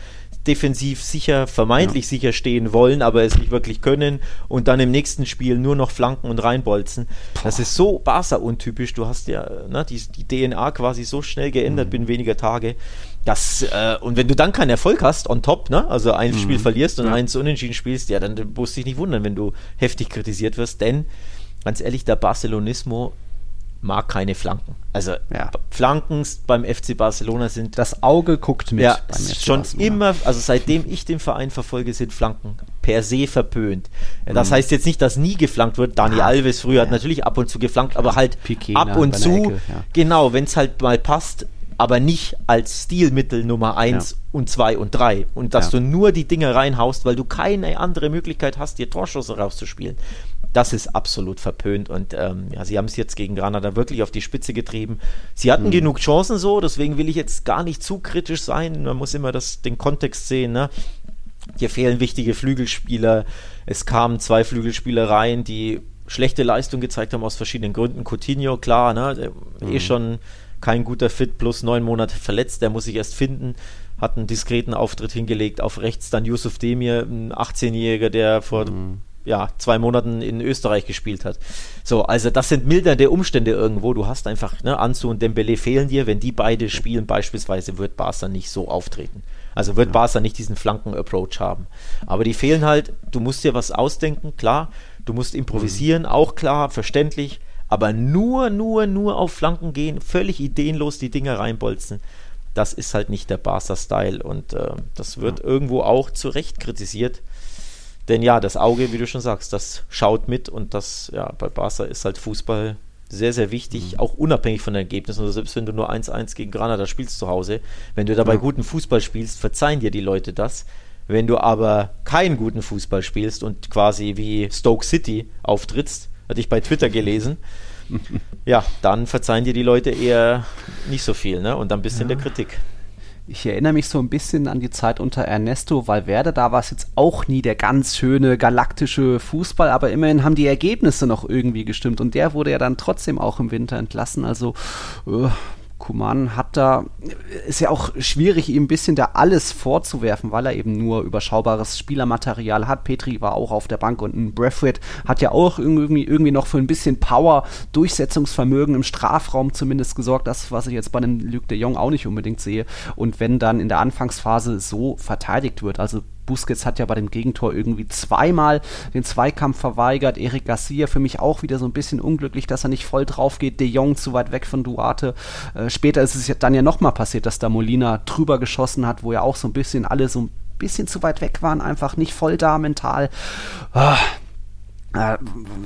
defensiv sicher, vermeintlich ja. sicher stehen wollen, aber es nicht wirklich können und dann im nächsten Spiel nur noch flanken und reinbolzen. Boah. Das ist so Barca-untypisch. Du hast ja ne, die, die, DNA quasi so schnell geändert mhm. binnen weniger Tage. Das, äh, und wenn du dann keinen Erfolg hast, on top, ne, also ein mhm. Spiel verlierst und ja. eins unentschieden spielst, ja, dann musst du dich nicht wundern, wenn du heftig kritisiert wirst, denn ganz ehrlich, der Barcelonismo mag keine Flanken. Also ja. Flanken beim FC Barcelona sind. Das Auge guckt mit. Ja, schon Barcelona. immer, also seitdem ich den Verein verfolge, sind Flanken per se verpönt. Das mhm. heißt jetzt nicht, dass nie geflankt wird. Dani ah, Alves früher ja. hat natürlich ab und zu geflankt, aber halt Piquet ab und zu. Ecke, ja. Genau, wenn es halt mal passt, aber nicht als Stilmittel Nummer 1 ja. und 2 und 3. Und dass ja. du nur die Dinge reinhaust, weil du keine andere Möglichkeit hast, dir Torschüsse rauszuspielen das ist absolut verpönt und ähm, ja, sie haben es jetzt gegen Granada wirklich auf die Spitze getrieben. Sie hatten mhm. genug Chancen so, deswegen will ich jetzt gar nicht zu kritisch sein. Man muss immer das, den Kontext sehen. Ne? Hier fehlen wichtige Flügelspieler. Es kamen zwei Flügelspieler rein, die schlechte Leistung gezeigt haben aus verschiedenen Gründen. Coutinho, klar, ne? Eh mhm. eh schon kein guter Fit, plus neun Monate verletzt, der muss sich erst finden hat einen diskreten Auftritt hingelegt. Auf rechts dann Yusuf Demir, ein 18-Jähriger, der vor mhm ja, zwei Monaten in Österreich gespielt hat. So, also das sind mildernde Umstände irgendwo. Du hast einfach, ne, Ansu und Dembele fehlen dir. Wenn die beide spielen beispielsweise, wird Barca nicht so auftreten. Also wird ja. Barca nicht diesen Flanken-Approach haben. Aber die fehlen halt, du musst dir was ausdenken, klar. Du musst improvisieren, mhm. auch klar, verständlich. Aber nur, nur, nur auf Flanken gehen, völlig ideenlos die Dinge reinbolzen, das ist halt nicht der Barca-Style. Und äh, das wird ja. irgendwo auch zu Recht kritisiert. Denn ja, das Auge, wie du schon sagst, das schaut mit und das, ja, bei Barca ist halt Fußball sehr, sehr wichtig, mhm. auch unabhängig von den Ergebnissen. Also selbst wenn du nur 1-1 gegen Granada spielst zu Hause, wenn du dabei ja. guten Fußball spielst, verzeihen dir die Leute das. Wenn du aber keinen guten Fußball spielst und quasi wie Stoke City auftrittst, hatte ich bei Twitter gelesen, ja, dann verzeihen dir die Leute eher nicht so viel, ne? Und dann bist du ja. in der Kritik. Ich erinnere mich so ein bisschen an die Zeit unter Ernesto Valverde. Da war es jetzt auch nie der ganz schöne galaktische Fußball, aber immerhin haben die Ergebnisse noch irgendwie gestimmt. Und der wurde ja dann trotzdem auch im Winter entlassen. Also äh, Kuman hat da, ist ja auch schwierig, ihm ein bisschen da alles vorzuwerfen, weil er eben nur überschaubares Spielermaterial hat. Petri war auch auf der Bank und ein Breathwaite hat ja auch irgendwie, irgendwie noch für ein bisschen Power, Durchsetzungsvermögen im Strafraum zumindest gesorgt. Das, was ich jetzt bei einem Luc de Jong auch nicht unbedingt sehe. Und wenn dann in der Anfangsphase so verteidigt wird, also Busquets hat ja bei dem Gegentor irgendwie zweimal den Zweikampf verweigert. Eric Garcia für mich auch wieder so ein bisschen unglücklich, dass er nicht voll drauf geht. De Jong zu weit weg von Duarte. Äh, später ist es dann ja nochmal passiert, dass da Molina drüber geschossen hat, wo ja auch so ein bisschen alle so ein bisschen zu weit weg waren, einfach nicht voll da mental. Ah, äh,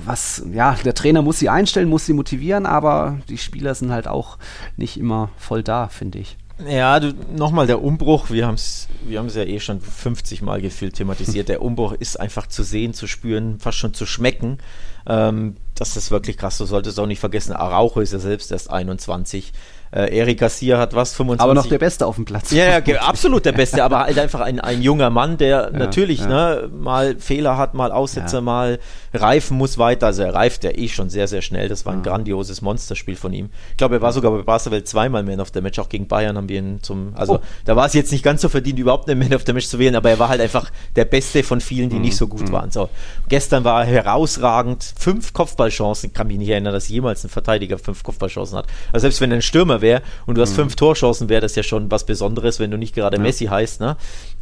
was, ja, der Trainer muss sie einstellen, muss sie motivieren, aber die Spieler sind halt auch nicht immer voll da, finde ich. Ja, nochmal der Umbruch, wir haben es wir ja eh schon 50 Mal gefühlt thematisiert. Der Umbruch ist einfach zu sehen, zu spüren, fast schon zu schmecken. Ähm, das ist wirklich krass. Du solltest auch nicht vergessen, Araujo ist ja selbst erst 21. Äh, Eric Garcia hat was, 25. Aber noch der Beste auf dem Platz. Ja, ja absolut der Beste, aber halt einfach ein, ein junger Mann, der ja, natürlich ja. Ne, mal Fehler hat, mal Aussetzer, mal reifen muss weiter. Also er reift ja eh schon sehr, sehr schnell. Das war ein grandioses Monsterspiel von ihm. Ich glaube, er war sogar bei Barcelona zweimal Man of the Match. Auch gegen Bayern haben wir ihn zum. Also oh. da war es jetzt nicht ganz so verdient, überhaupt einen Man of the Match zu wählen, aber er war halt einfach der Beste von vielen, die mhm. nicht so gut mhm. waren. So, gestern war er herausragend, fünf Kopfballchancen. Kann mich nicht erinnern, dass jemals ein Verteidiger fünf Kopfballchancen hat. Also selbst wenn ein Stürmer wäre und du hast mhm. fünf Torchancen, wäre das ja schon was Besonderes, wenn du nicht gerade ja. Messi heißt. Ne?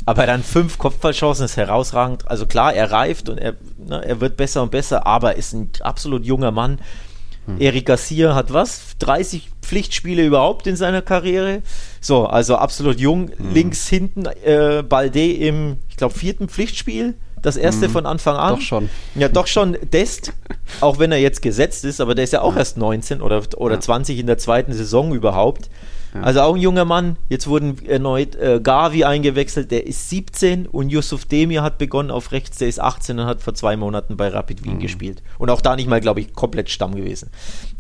Aber dann fünf Kopfballchancen ist herausragend. Also klar, er reift und er, ne, er wird besser und besser, aber ist ein absolut junger Mann. Hm. Eric Garcia hat was? 30 Pflichtspiele überhaupt in seiner Karriere. So, also absolut jung. Hm. Links hinten äh, Balde im, ich glaube, vierten Pflichtspiel. Das erste hm. von Anfang an. Doch schon. Ja, doch schon. Dest, auch wenn er jetzt gesetzt ist, aber der ist ja auch ja. erst 19 oder, oder ja. 20 in der zweiten Saison überhaupt. Also auch ein junger Mann. Jetzt wurden erneut äh, Gavi eingewechselt, der ist 17 und Yusuf Demir hat begonnen auf rechts, der ist 18 und hat vor zwei Monaten bei Rapid Wien mhm. gespielt. Und auch da nicht mal, glaube ich, komplett Stamm gewesen.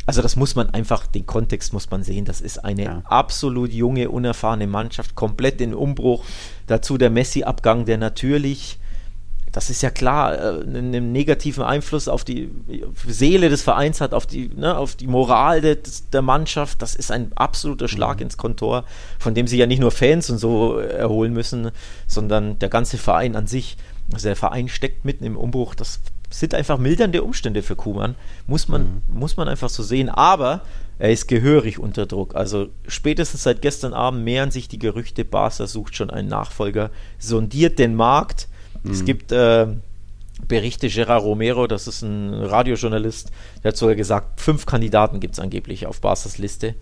Also das muss man einfach, den Kontext muss man sehen. Das ist eine ja. absolut junge, unerfahrene Mannschaft, komplett in Umbruch. Dazu der Messi-Abgang, der natürlich das ist ja klar, äh, einen negativen Einfluss auf die Seele des Vereins hat, auf die, ne, auf die Moral de, der Mannschaft. Das ist ein absoluter Schlag mhm. ins Kontor, von dem sich ja nicht nur Fans und so erholen müssen, sondern der ganze Verein an sich. Also der Verein steckt mitten im Umbruch. Das sind einfach mildernde Umstände für Kuhmann. Muss man, mhm. muss man einfach so sehen. Aber er ist gehörig unter Druck. Also spätestens seit gestern Abend mehren sich die Gerüchte, Barca sucht schon einen Nachfolger, sondiert den Markt Mhm. Es gibt äh, Berichte, Gerard Romero, das ist ein Radiojournalist, der hat sogar gesagt, fünf Kandidaten gibt es angeblich auf Basis Liste.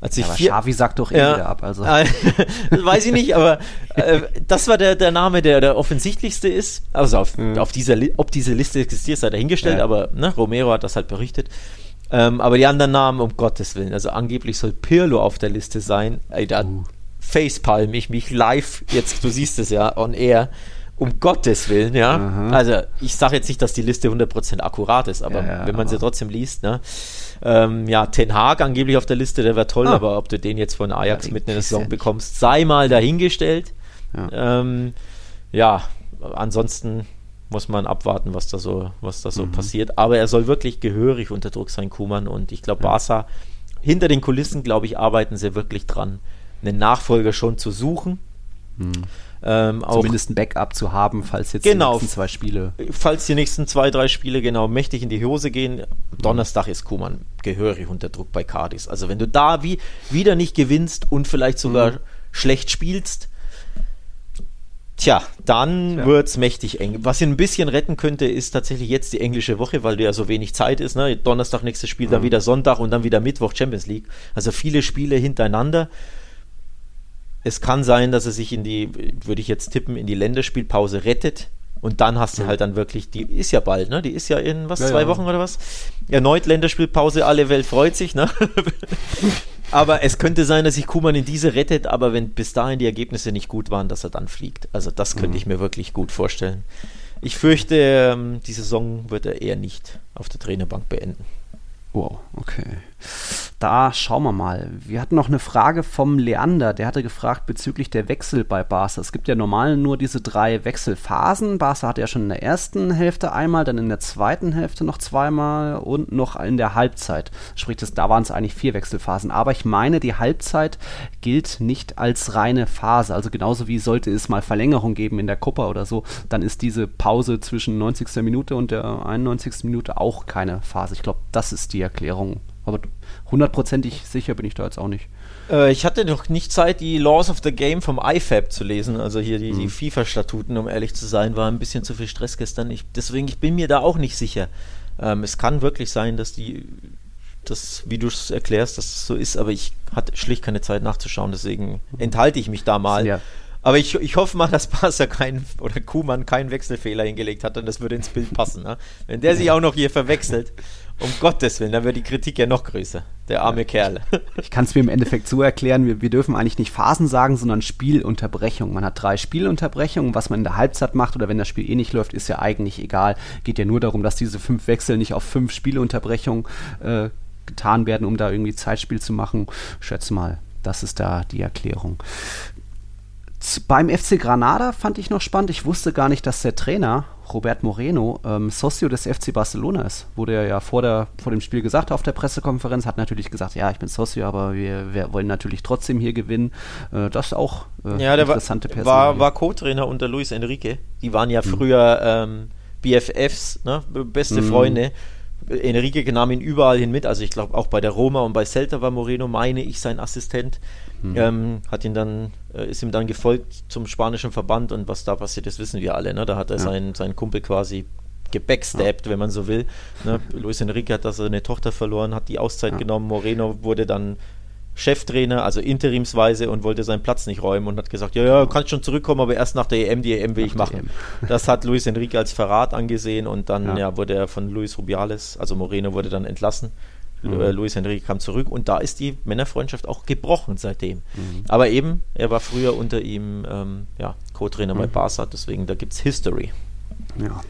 Als ja, aber vier, sagt doch eh ja, wieder ab. Also. [LAUGHS] weiß ich nicht, aber äh, das war der, der Name, der der offensichtlichste ist. Also auf, mhm. auf dieser, ob diese Liste existiert, sei dahingestellt, ja. aber ne, Romero hat das halt berichtet. Ähm, aber die anderen Namen, um Gottes Willen, also angeblich soll Pirlo auf der Liste sein. Ey, da uh. facepalm ich mich live, jetzt, du siehst es ja, on air um Gottes Willen, ja. Aha. Also ich sage jetzt nicht, dass die Liste 100% akkurat ist, aber ja, wenn man sie trotzdem liest, ne. Ähm, ja, Ten Hag angeblich auf der Liste, der wäre toll, ah. aber ob du den jetzt von Ajax ja, mitten in der Saison bekommst, sei mal dahingestellt. Ja, ähm, ja ansonsten muss man abwarten, was da so, was da so mhm. passiert. Aber er soll wirklich gehörig unter Druck sein, Kuman. Und ich glaube, Barca, hinter den Kulissen, glaube ich, arbeiten sie wirklich dran, einen Nachfolger schon zu suchen. Mhm. Ähm, Zumindest ein Backup zu haben, falls jetzt genau, die nächsten zwei Spiele. Falls die nächsten zwei, drei Spiele genau mächtig in die Hose gehen. Donnerstag ist Kuman gehörig unter Druck bei Cardis. Also wenn du da wie, wieder nicht gewinnst und vielleicht sogar mhm. schlecht spielst, Tja, dann ja. es mächtig eng. Was ihn ein bisschen retten könnte, ist tatsächlich jetzt die englische Woche, weil ja so wenig Zeit ist. Ne? Donnerstag nächstes Spiel, mhm. dann wieder Sonntag und dann wieder Mittwoch Champions League. Also viele Spiele hintereinander. Es kann sein, dass er sich in die, würde ich jetzt tippen, in die Länderspielpause rettet. Und dann hast du halt dann wirklich, die ist ja bald, ne? Die ist ja in was, ja, zwei ja. Wochen oder was? Erneut Länderspielpause, alle Welt freut sich, ne? [LAUGHS] aber es könnte sein, dass sich Kuman in diese rettet, aber wenn bis dahin die Ergebnisse nicht gut waren, dass er dann fliegt. Also das könnte mhm. ich mir wirklich gut vorstellen. Ich fürchte, ähm, die Saison wird er eher nicht auf der Trainerbank beenden. Wow, okay. Da schauen wir mal. Wir hatten noch eine Frage vom Leander. Der hatte gefragt bezüglich der Wechsel bei Barca. Es gibt ja normal nur diese drei Wechselphasen. Barca hatte ja schon in der ersten Hälfte einmal, dann in der zweiten Hälfte noch zweimal und noch in der Halbzeit. Sprich, das, da waren es eigentlich vier Wechselphasen. Aber ich meine, die Halbzeit gilt nicht als reine Phase. Also genauso wie sollte es mal Verlängerung geben in der Copa oder so, dann ist diese Pause zwischen 90. Minute und der 91. Minute auch keine Phase. Ich glaube, das ist die Erklärung. Aber hundertprozentig sicher bin ich da jetzt auch nicht. Äh, ich hatte noch nicht Zeit, die Laws of the Game vom IFAB zu lesen, also hier die, mhm. die FIFA-Statuten, um ehrlich zu sein, war ein bisschen zu viel Stress gestern. Ich, deswegen, ich bin mir da auch nicht sicher. Ähm, es kann wirklich sein, dass die, das, wie du es erklärst, dass es so ist, aber ich hatte schlicht keine Zeit nachzuschauen, deswegen enthalte ich mich da mal. Ja. Aber ich, ich hoffe mal, dass Barca keinen oder Kuhmann keinen Wechselfehler hingelegt hat und das würde ins Bild passen. Ne? Wenn der sich auch noch hier verwechselt, um Gottes Willen, dann wird die Kritik ja noch größer. Der arme ja, Kerl. Ich kann es mir im Endeffekt so erklären, wir, wir dürfen eigentlich nicht Phasen sagen, sondern Spielunterbrechung. Man hat drei Spielunterbrechungen. Was man in der Halbzeit macht oder wenn das Spiel eh nicht läuft, ist ja eigentlich egal. Geht ja nur darum, dass diese fünf Wechsel nicht auf fünf Spielunterbrechungen äh, getan werden, um da irgendwie Zeitspiel zu machen. Schätze mal, das ist da die Erklärung beim FC Granada fand ich noch spannend. Ich wusste gar nicht, dass der Trainer Robert Moreno ähm, Socio des FC Barcelona ist. Wurde er ja vor, der, vor dem Spiel gesagt auf der Pressekonferenz. Hat natürlich gesagt, ja, ich bin Socio, aber wir, wir wollen natürlich trotzdem hier gewinnen. Äh, das ist auch äh, ja, der interessante Person. War, war Co-Trainer unter Luis Enrique. Die waren ja mhm. früher ähm, BFFs, ne? beste mhm. Freunde. Enrique nahm ihn überall hin mit, also ich glaube auch bei der Roma und bei Celta war Moreno, meine ich, sein Assistent. Mhm. Ähm, hat ihn dann, ist ihm dann gefolgt zum spanischen Verband und was da passiert ist, wissen wir alle. Ne? Da hat er ja. seinen, seinen Kumpel quasi gebackstabbt, ja. wenn man so will. Ne? Luis Enrique hat da seine Tochter verloren, hat die Auszeit ja. genommen. Moreno wurde dann Cheftrainer, also interimsweise und wollte seinen Platz nicht räumen und hat gesagt, ja, ja, du kannst schon zurückkommen, aber erst nach der EM, die EM will nach ich machen. EM. [LAUGHS] Das hat Luis Enrique als Verrat angesehen und dann ja. ja. wurde er von Luis Rubiales, also Moreno wurde dann entlassen. Mhm. Äh, Luis Enrique kam zurück und da ist die Männerfreundschaft auch gebrochen seitdem. Mhm. Aber eben, er war früher unter ihm ähm, ja, Co-Trainer mhm. bei Barca, deswegen da gibt es History. Ja.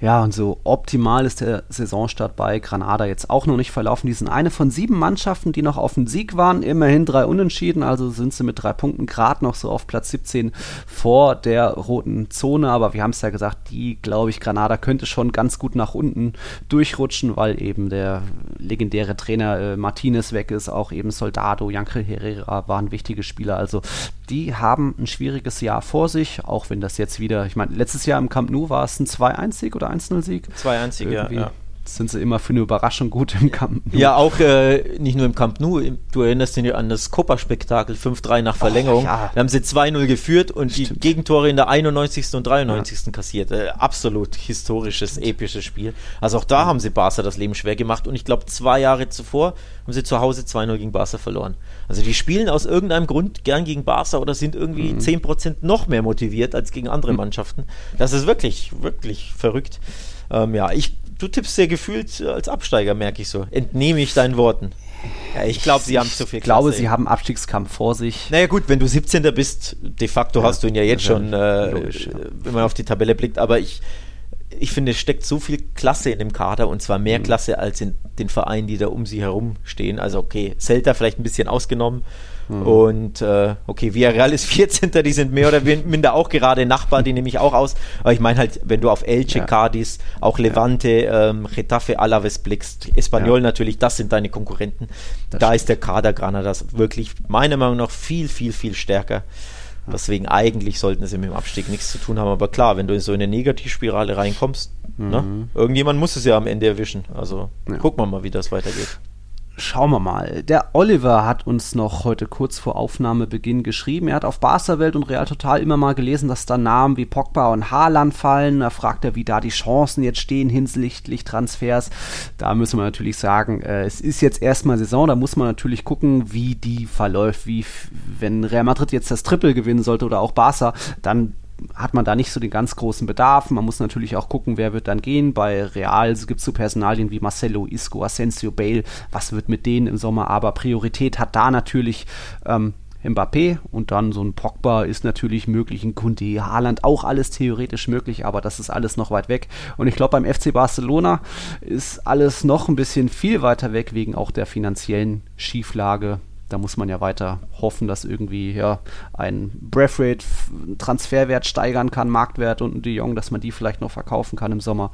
ja, und so optimal ist der Saisonstart bei Granada jetzt auch noch nicht verlaufen. Die sind eine von sieben Mannschaften, die noch auf dem Sieg waren. Immerhin drei Unentschieden, also sind sie mit drei Punkten gerade noch so auf Platz 17 vor der roten Zone. Aber wir haben es ja gesagt, die, glaube ich, Granada könnte schon ganz gut nach unten durchrutschen, weil eben der legendäre Trainer äh, Martinez weg ist. Auch eben Soldado, Jankel Herrera waren wichtige Spieler. Also die haben ein schwieriges Jahr vor sich, auch wenn das jetzt wieder, ich meine, letztes Jahr im Camp Nou war es ein 2-1-Sieg oder 1-0-Sieg? 2-1-Sieg, ja, ja sind sie immer für eine Überraschung gut im Camp Nou. Ja, auch äh, nicht nur im Camp Nou. Du erinnerst dich an das Copa-Spektakel 5-3 nach Verlängerung. Oh, ja. Da haben sie 2-0 geführt und Stimmt. die Gegentore in der 91. und 93. Ja. kassiert. Äh, absolut historisches, Stimmt. episches Spiel. Also auch da ja. haben sie Barca das Leben schwer gemacht und ich glaube, zwei Jahre zuvor haben sie zu Hause 2-0 gegen Barca verloren. Also die spielen aus irgendeinem Grund gern gegen Barca oder sind irgendwie mhm. 10% noch mehr motiviert als gegen andere mhm. Mannschaften. Das ist wirklich, wirklich verrückt. Ähm, ja, ich du tippst sehr gefühlt als Absteiger, merke ich so. Entnehme ich deinen Worten. Ja, ich glaube, sie haben zu viel Ich glaube, sie haben Abstiegskampf vor sich. Naja, gut, wenn du 17. bist, de facto ja, hast du ihn ja jetzt schon, äh, logisch, ja. wenn man auf die Tabelle blickt, aber ich, ich finde, es steckt so viel Klasse in dem Kader und zwar mehr mhm. Klasse als in den Vereinen, die da um sie herum stehen. Also, okay, Celta vielleicht ein bisschen ausgenommen. Mhm. Und äh, okay, Villarreal ist [LAUGHS] 14. Die sind mehr oder minder auch gerade Nachbarn, die nehme ich auch aus. Aber ich meine halt, wenn du auf Elche, ja. Cadiz, auch Levante, ähm, Getafe, Alaves blickst, Espanyol ja. natürlich, das sind deine Konkurrenten. Das da stimmt. ist der Kader Granadas wirklich meiner Meinung nach viel, viel, viel stärker. Deswegen eigentlich sollten sie mit dem Abstieg nichts zu tun haben. Aber klar, wenn du in so eine Negativspirale reinkommst, ne, mhm. ne, irgendjemand muss es ja am Ende erwischen. Also ja. gucken wir mal, wie das weitergeht. Schauen wir mal. Der Oliver hat uns noch heute kurz vor Aufnahmebeginn geschrieben. Er hat auf Barca-Welt und Real Total immer mal gelesen, dass da Namen wie Pogba und Haaland fallen. Da fragt er, wie da die Chancen jetzt stehen hinsichtlich Transfers. Da müssen wir natürlich sagen, äh, es ist jetzt erstmal Saison. Da muss man natürlich gucken, wie die verläuft. Wie, wenn Real Madrid jetzt das Triple gewinnen sollte oder auch Barca, dann hat man da nicht so den ganz großen Bedarf. Man muss natürlich auch gucken, wer wird dann gehen. Bei Real gibt es so Personalien wie Marcelo, Isco, Asensio, Bale. Was wird mit denen im Sommer? Aber Priorität hat da natürlich ähm, Mbappé und dann so ein Pogba ist natürlich möglich, ein Kunde, Haaland auch alles theoretisch möglich, aber das ist alles noch weit weg. Und ich glaube, beim FC Barcelona ist alles noch ein bisschen viel weiter weg wegen auch der finanziellen Schieflage da muss man ja weiter hoffen, dass irgendwie ja, ein Breathrate Transferwert steigern kann, Marktwert und die Jong, dass man die vielleicht noch verkaufen kann im Sommer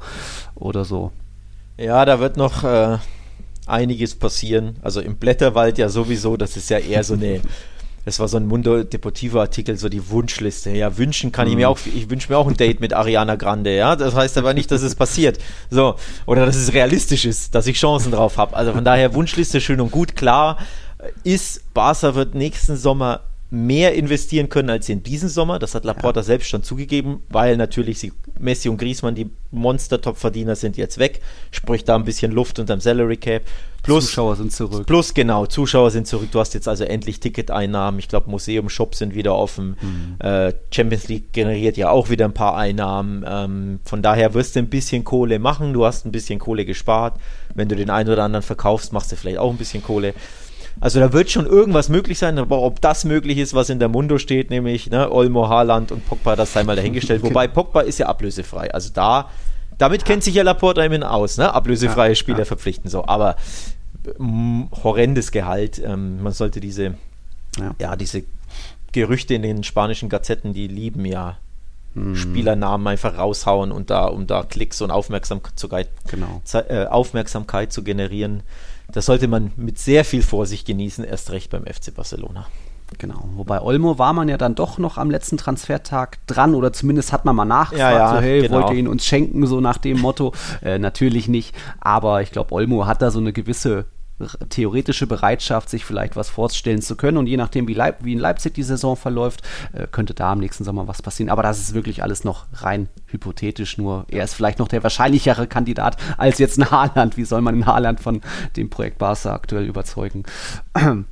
oder so. Ja, da wird noch äh, einiges passieren. Also im Blätterwald ja sowieso, das ist ja eher so eine [LAUGHS] das war so ein Mundo Deportivo Artikel, so die Wunschliste. Ja, wünschen kann mhm. ich mir auch, ich wünsche mir auch ein Date mit Ariana Grande, ja. Das heißt aber nicht, dass es passiert. So. Oder dass es realistisch ist, dass ich Chancen drauf habe. Also von daher Wunschliste schön und gut, klar ist, Barca wird nächsten Sommer mehr investieren können als in diesem Sommer. Das hat Laporta ja. selbst schon zugegeben, weil natürlich sie, Messi und Griezmann die Monster-Top-Verdiener sind jetzt weg. Sprich da ein bisschen Luft unterm Salary Cap. Plus, Zuschauer sind zurück. Plus, genau, Zuschauer sind zurück. Du hast jetzt also endlich Ticketeinnahmen. Ich glaube, Museum-Shops sind wieder offen. Mhm. Äh, Champions League generiert ja auch wieder ein paar Einnahmen. Ähm, von daher wirst du ein bisschen Kohle machen. Du hast ein bisschen Kohle gespart. Wenn du den einen oder anderen verkaufst, machst du vielleicht auch ein bisschen Kohle. Also da wird schon irgendwas möglich sein, aber ob das möglich ist, was in der Mundo steht, nämlich ne, Olmo, Haaland und Pogba, das sei mal dahingestellt. [LAUGHS] Okay. Wobei Pogba ist ja ablösefrei. Also da, damit kennt sich ja Laporta immerhin aus, ne? Ablösefreie ja, Spieler ja. verpflichten so. Aber mh, mm, horrendes Gehalt. Ähm, man sollte diese, ja. ja, diese Gerüchte in den spanischen Gazetten, die lieben ja hm. Spielernamen einfach raushauen und da, um da Klicks und Aufmerksamkeit zu, genau. äh, Aufmerksamkeit zu generieren das sollte man mit sehr viel Vorsicht genießen, erst recht beim FC Barcelona. Genau, wobei Olmo war man ja dann doch noch am letzten Transfertag dran oder zumindest hat man mal nachgefragt, ja, ja, so, hey, genau. wollt ihr ihn uns schenken, so nach dem Motto. Äh, natürlich nicht, aber ich glaube, Olmo hat da so eine gewisse theoretische Bereitschaft, sich vielleicht was vorstellen zu können. Und je nachdem, wie, Leip wie in Leipzig die Saison verläuft, äh, könnte da im nächsten Sommer was passieren. Aber das ist wirklich alles noch rein hypothetisch. Nur er ist vielleicht noch der wahrscheinlichere Kandidat als jetzt ein Haaland. Wie soll man in Haaland von dem Projekt Barca aktuell überzeugen? [CLEARS THROAT]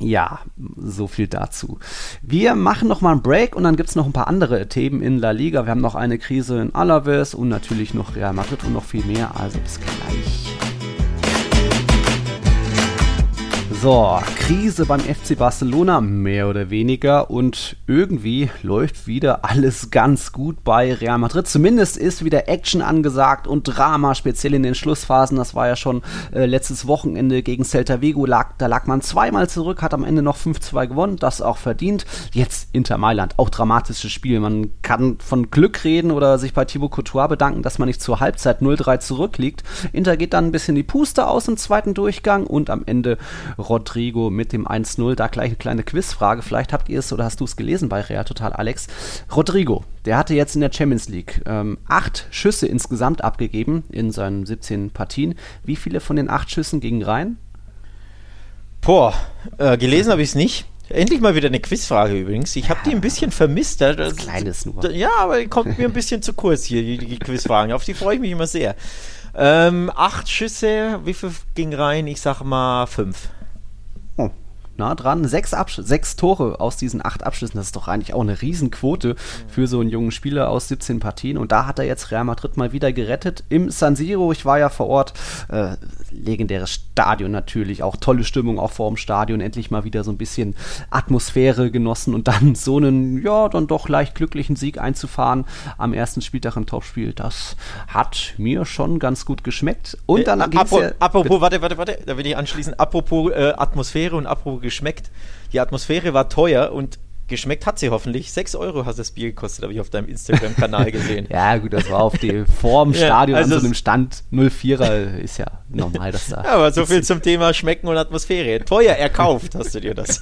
Ja, so viel dazu. Wir machen noch mal einen Break und dann gibt es noch ein paar andere Themen in La Liga. Wir haben noch eine Krise in Alaves und natürlich noch Real Madrid und noch viel mehr. Also bis gleich. So, Krise beim FC Barcelona, mehr oder weniger. Und irgendwie läuft wieder alles ganz gut bei Real Madrid. Zumindest ist wieder Action angesagt und Drama, speziell in den Schlussphasen. Das war ja schon äh, letztes Wochenende gegen Celta Vigo. Lag, da lag man zweimal zurück, hat am Ende noch 5-2 gewonnen. Das auch verdient. Jetzt Inter Mailand, auch dramatisches Spiel. Man kann von Glück reden oder sich bei Thibaut Courtois bedanken, dass man nicht zur Halbzeit 0-3 zurückliegt. Inter geht dann ein bisschen die Puste aus im zweiten Durchgang und am Ende Rodrigo mit dem 1-0. Da gleich eine kleine Quizfrage. Vielleicht habt ihr es oder hast du es gelesen bei Real Total, Alex. Rodrigo, der hatte jetzt in der Champions League ähm, acht Schüsse insgesamt abgegeben in seinen 17 Partien. Wie viele von den acht Schüssen gingen rein? Boah, äh, gelesen habe ich es nicht. Endlich mal wieder eine Quizfrage übrigens. Ich habe die ein bisschen vermisst. Das, das Kleines nur. Ja, aber die kommt mir ein bisschen zu kurz hier, die, die Quizfragen. Auf die freue ich mich immer sehr. Ähm, acht Schüsse, wie viel ging rein? Ich sag mal fünf. Nah dran. Sechs, Absch sechs Tore aus diesen acht Abschlüssen. Das ist doch eigentlich auch eine Riesenquote für so einen jungen Spieler aus 17 Partien. Und da hat er jetzt Real Madrid mal wieder gerettet. Im San Siro, ich war ja vor Ort. Äh, legendäres Stadion natürlich. Auch tolle Stimmung auch vor dem Stadion. Endlich mal wieder so ein bisschen Atmosphäre genossen und dann so einen, ja, dann doch leicht glücklichen Sieg einzufahren am ersten Spieltag im Topspiel. Das hat mir schon ganz gut geschmeckt. Und dann äh, apro ja, Apropos, warte, warte, warte, da will ich anschließen. Apropos äh, Atmosphäre und apropos geschmeckt. Die Atmosphäre war teuer und geschmeckt hat sie hoffentlich. 6 Euro hat das Bier gekostet, habe ich auf deinem Instagram-Kanal gesehen. [LAUGHS] ja, gut, das war auf dem vorm [LAUGHS] Stadion ja, also an so einem Stand 04er ist ja normal, dass da. [LAUGHS] Ja, aber so viel zum Thema Schmecken und Atmosphäre. Teuer erkauft hast du dir das.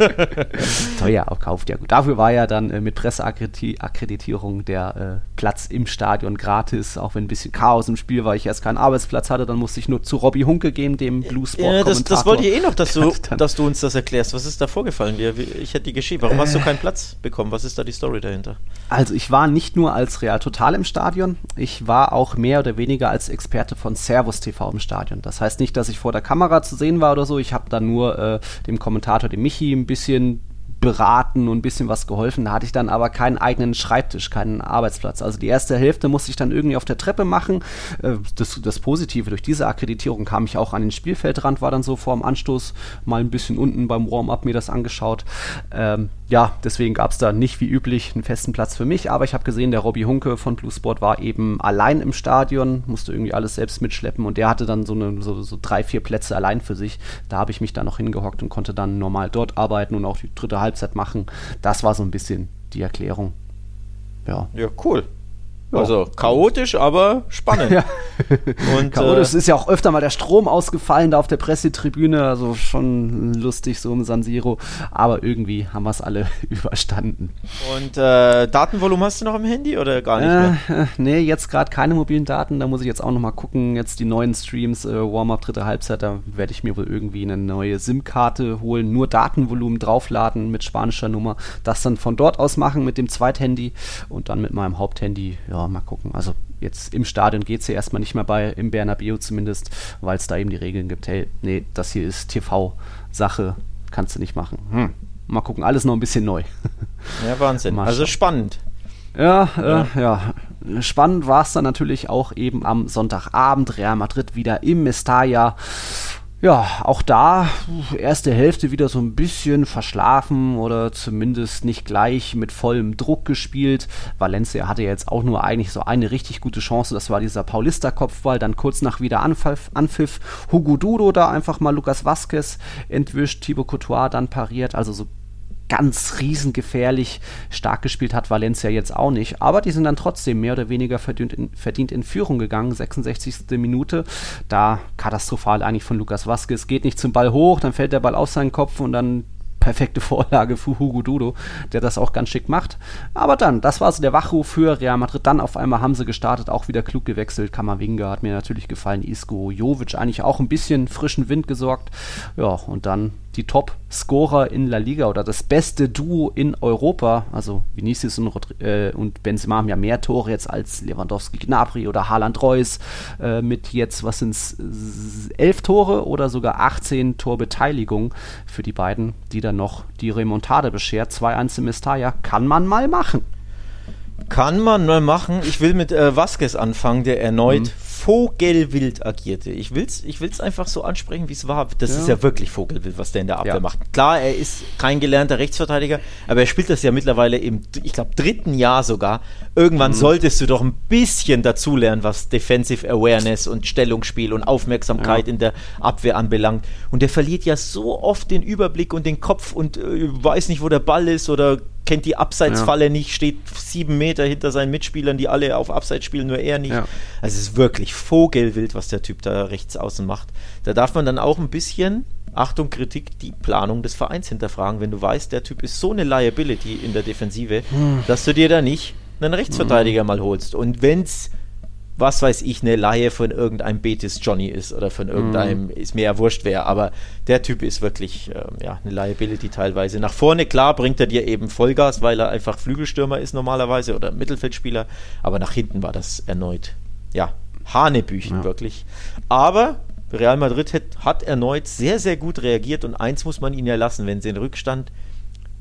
Teuer erkauft, ja gut. Dafür war ja dann äh, mit Presseakkreditierung der äh, Platz im Stadion gratis, auch wenn ein bisschen Chaos im Spiel war, ich erst keinen Arbeitsplatz hatte, dann musste ich nur zu Robbie Hunke gehen, dem Bluesport. Ja, das, das wollte ich eh noch, dass du, dass du uns das erklärst. Was ist da vorgefallen dir? Ich hätte die Geschichte. Warum hast du keinen Platz? Bekommen? Was ist da die Story dahinter? Also ich war nicht nur als Real Total im Stadion, ich war auch mehr oder weniger als Experte von Servus TV im Stadion. Das heißt nicht, dass ich vor der Kamera zu sehen war oder so. Ich habe dann nur äh, dem Kommentator, dem Michi, ein bisschen beraten und ein bisschen was geholfen. Da hatte ich dann aber keinen eigenen Schreibtisch, keinen Arbeitsplatz. Also die erste Hälfte musste ich dann irgendwie auf der Treppe machen. Äh, das, das Positive, durch diese Akkreditierung kam ich auch an den Spielfeldrand, war dann so vor dem Anstoß mal ein bisschen unten beim Warm-up mir das angeschaut. Ähm, ja, deswegen gab es da nicht wie üblich einen festen Platz für mich, aber ich habe gesehen, der Robbie Hunke von Blue Sport war eben allein im Stadion, musste irgendwie alles selbst mitschleppen und der hatte dann so, eine, so, so drei, vier Plätze allein für sich. Da habe ich mich dann noch hingehockt und konnte dann normal dort arbeiten und auch die dritte Halbzeit machen. Das war so ein bisschen die Erklärung. Ja. Ja, cool. Also chaotisch, aber spannend. [LAUGHS] ja. Und, chaotisch äh, ist ja auch öfter mal der Strom ausgefallen da auf der Pressetribüne, also schon lustig so im San Siro, aber irgendwie haben wir es alle [LAUGHS] überstanden. Und äh, Datenvolumen hast du noch im Handy oder gar nicht mehr? Äh, nee, jetzt gerade keine mobilen Daten, da muss ich jetzt auch noch mal gucken, jetzt die neuen Streams, äh, Warm-Up dritte Halbzeit, da werde ich mir wohl irgendwie eine neue SIM-Karte holen, nur Datenvolumen draufladen mit spanischer Nummer, das dann von dort aus machen mit dem Zweithandy und dann mit meinem Haupthandy, ja, mal gucken. Also jetzt im Stadion geht es ja erstmal nicht mehr bei, im Bernabeu zumindest, weil es da eben die Regeln gibt, hey, nee, das hier ist TV-Sache, kannst du nicht machen. Hm. Mal gucken, alles noch ein bisschen neu. [LAUGHS] Ja, Wahnsinn. also spannend. Ja, ja. Äh, ja. Spannend war es dann natürlich auch eben am Sonntagabend. Real Madrid wieder im Mestalla. Ja, auch da erste Hälfte wieder so ein bisschen verschlafen oder zumindest nicht gleich mit vollem Druck gespielt. Valencia hatte jetzt auch nur eigentlich so eine richtig gute Chance, das war dieser Paulista-Kopfball, dann kurz nach wieder Anpfiff, Hugo Dudo da einfach mal Lukas Vasquez entwischt, Thibaut Courtois dann pariert, also so ganz riesengefährlich stark gespielt hat Valencia jetzt auch nicht. Aber die sind dann trotzdem mehr oder weniger verdient in, verdient in Führung gegangen. 66. Minute. Da katastrophal eigentlich von Lukas Vasquez. Geht nicht zum Ball hoch, dann fällt der Ball auf seinen Kopf und dann perfekte Vorlage für Hugo Dudo, der das auch ganz schick macht. Aber dann, das war so der Wachruf für Real Madrid. Dann auf einmal haben sie gestartet, auch wieder klug gewechselt. Kamavinga hat mir natürlich gefallen. Isco, Jovic eigentlich auch ein bisschen frischen Wind gesorgt. Ja, und dann die Top-Scorer in La Liga oder das beste Duo in Europa. Also Vinicius und, äh, und Benzema haben ja mehr Tore jetzt als Lewandowski, Gnabry oder Haaland Reus äh, mit jetzt, was sind es, elf Tore oder sogar 18 Torbeteiligung für die beiden, die dann noch die Remontade beschert. 2-1 im Mestalla kann man mal machen. Kann man mal machen. Ich will mit äh, Vasquez anfangen, der erneut mhm. Vogelwild agierte. Ich will es ich will's einfach so ansprechen, wie es war. Das ja. ist ja wirklich Vogelwild, was der in der Abwehr ja. macht. Klar, er ist kein gelernter Rechtsverteidiger, aber er spielt das ja mittlerweile im, ich glaube, dritten Jahr sogar. Irgendwann mhm. solltest du doch ein bisschen dazulernen, was Defensive Awareness und Stellungsspiel und Aufmerksamkeit ja. in der Abwehr anbelangt. Und der verliert ja so oft den Überblick und den Kopf und äh, weiß nicht, wo der Ball ist oder kennt die Abseitsfalle ja. nicht, steht sieben Meter hinter seinen Mitspielern, die alle auf Abseits spielen, nur er nicht. Ja. Also es ist wirklich vogelwild, was der Typ da rechts außen macht. Da darf man dann auch ein bisschen, Achtung, Kritik, die Planung des Vereins hinterfragen, wenn du weißt, der Typ ist so eine Liability in der Defensive, hm. dass du dir da nicht einen Rechtsverteidiger hm. mal holst. Und wenn es was weiß ich, eine Laie von irgendeinem Betis Johnny ist oder von irgendeinem, mm. ist mir ja wurscht wer, aber der Typ ist wirklich ähm, ja, eine Liability teilweise. Nach vorne, klar, bringt er dir eben Vollgas, weil er einfach Flügelstürmer ist normalerweise oder Mittelfeldspieler, aber nach hinten war das erneut, ja, Hanebüchen ja. wirklich. Aber Real Madrid hat, hat, erneut sehr, sehr gut reagiert und eins muss man ihnen ja lassen, wenn sie in Rückstand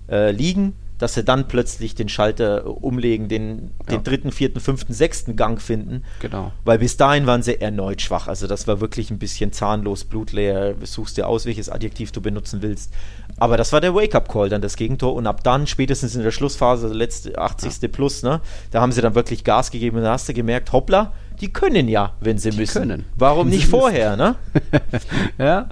äh, liegen, dass sie dann plötzlich den Schalter umlegen, den, ja. den dritten, vierten, fünften, sechsten Gang finden. Genau. Weil bis dahin waren sie erneut schwach. Also das war wirklich ein bisschen zahnlos, blutleer. Suchst dir aus, welches Adjektiv du benutzen willst. Aber das war der Wake-up-Call, dann das Gegentor. Und ab dann, spätestens in der Schlussphase, letzte 80. Ja. Plus, ne, da haben sie dann wirklich Gas gegeben. Und da hast du gemerkt, hoppla, die können ja, wenn sie die müssen. Können. Warum nicht vorher, ne? [LAUGHS] ja,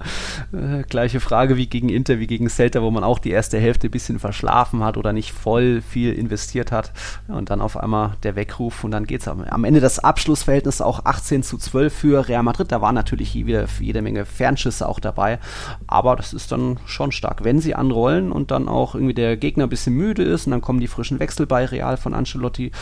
äh, gleiche Frage wie gegen Inter, wie gegen Celta, wo man auch die erste Hälfte ein bisschen verschlafen hat oder nicht voll viel investiert hat. Und dann auf einmal der Weckruf und dann geht es am Ende das Abschlussverhältnis auch 18 zu 12 für Real Madrid. Da waren natürlich wieder jede Menge Fernschüsse auch dabei, aber das ist dann schon stark. Wenn sie anrollen und dann auch irgendwie der Gegner ein bisschen müde ist und dann kommen die frischen Wechsel bei Real von Ancelotti,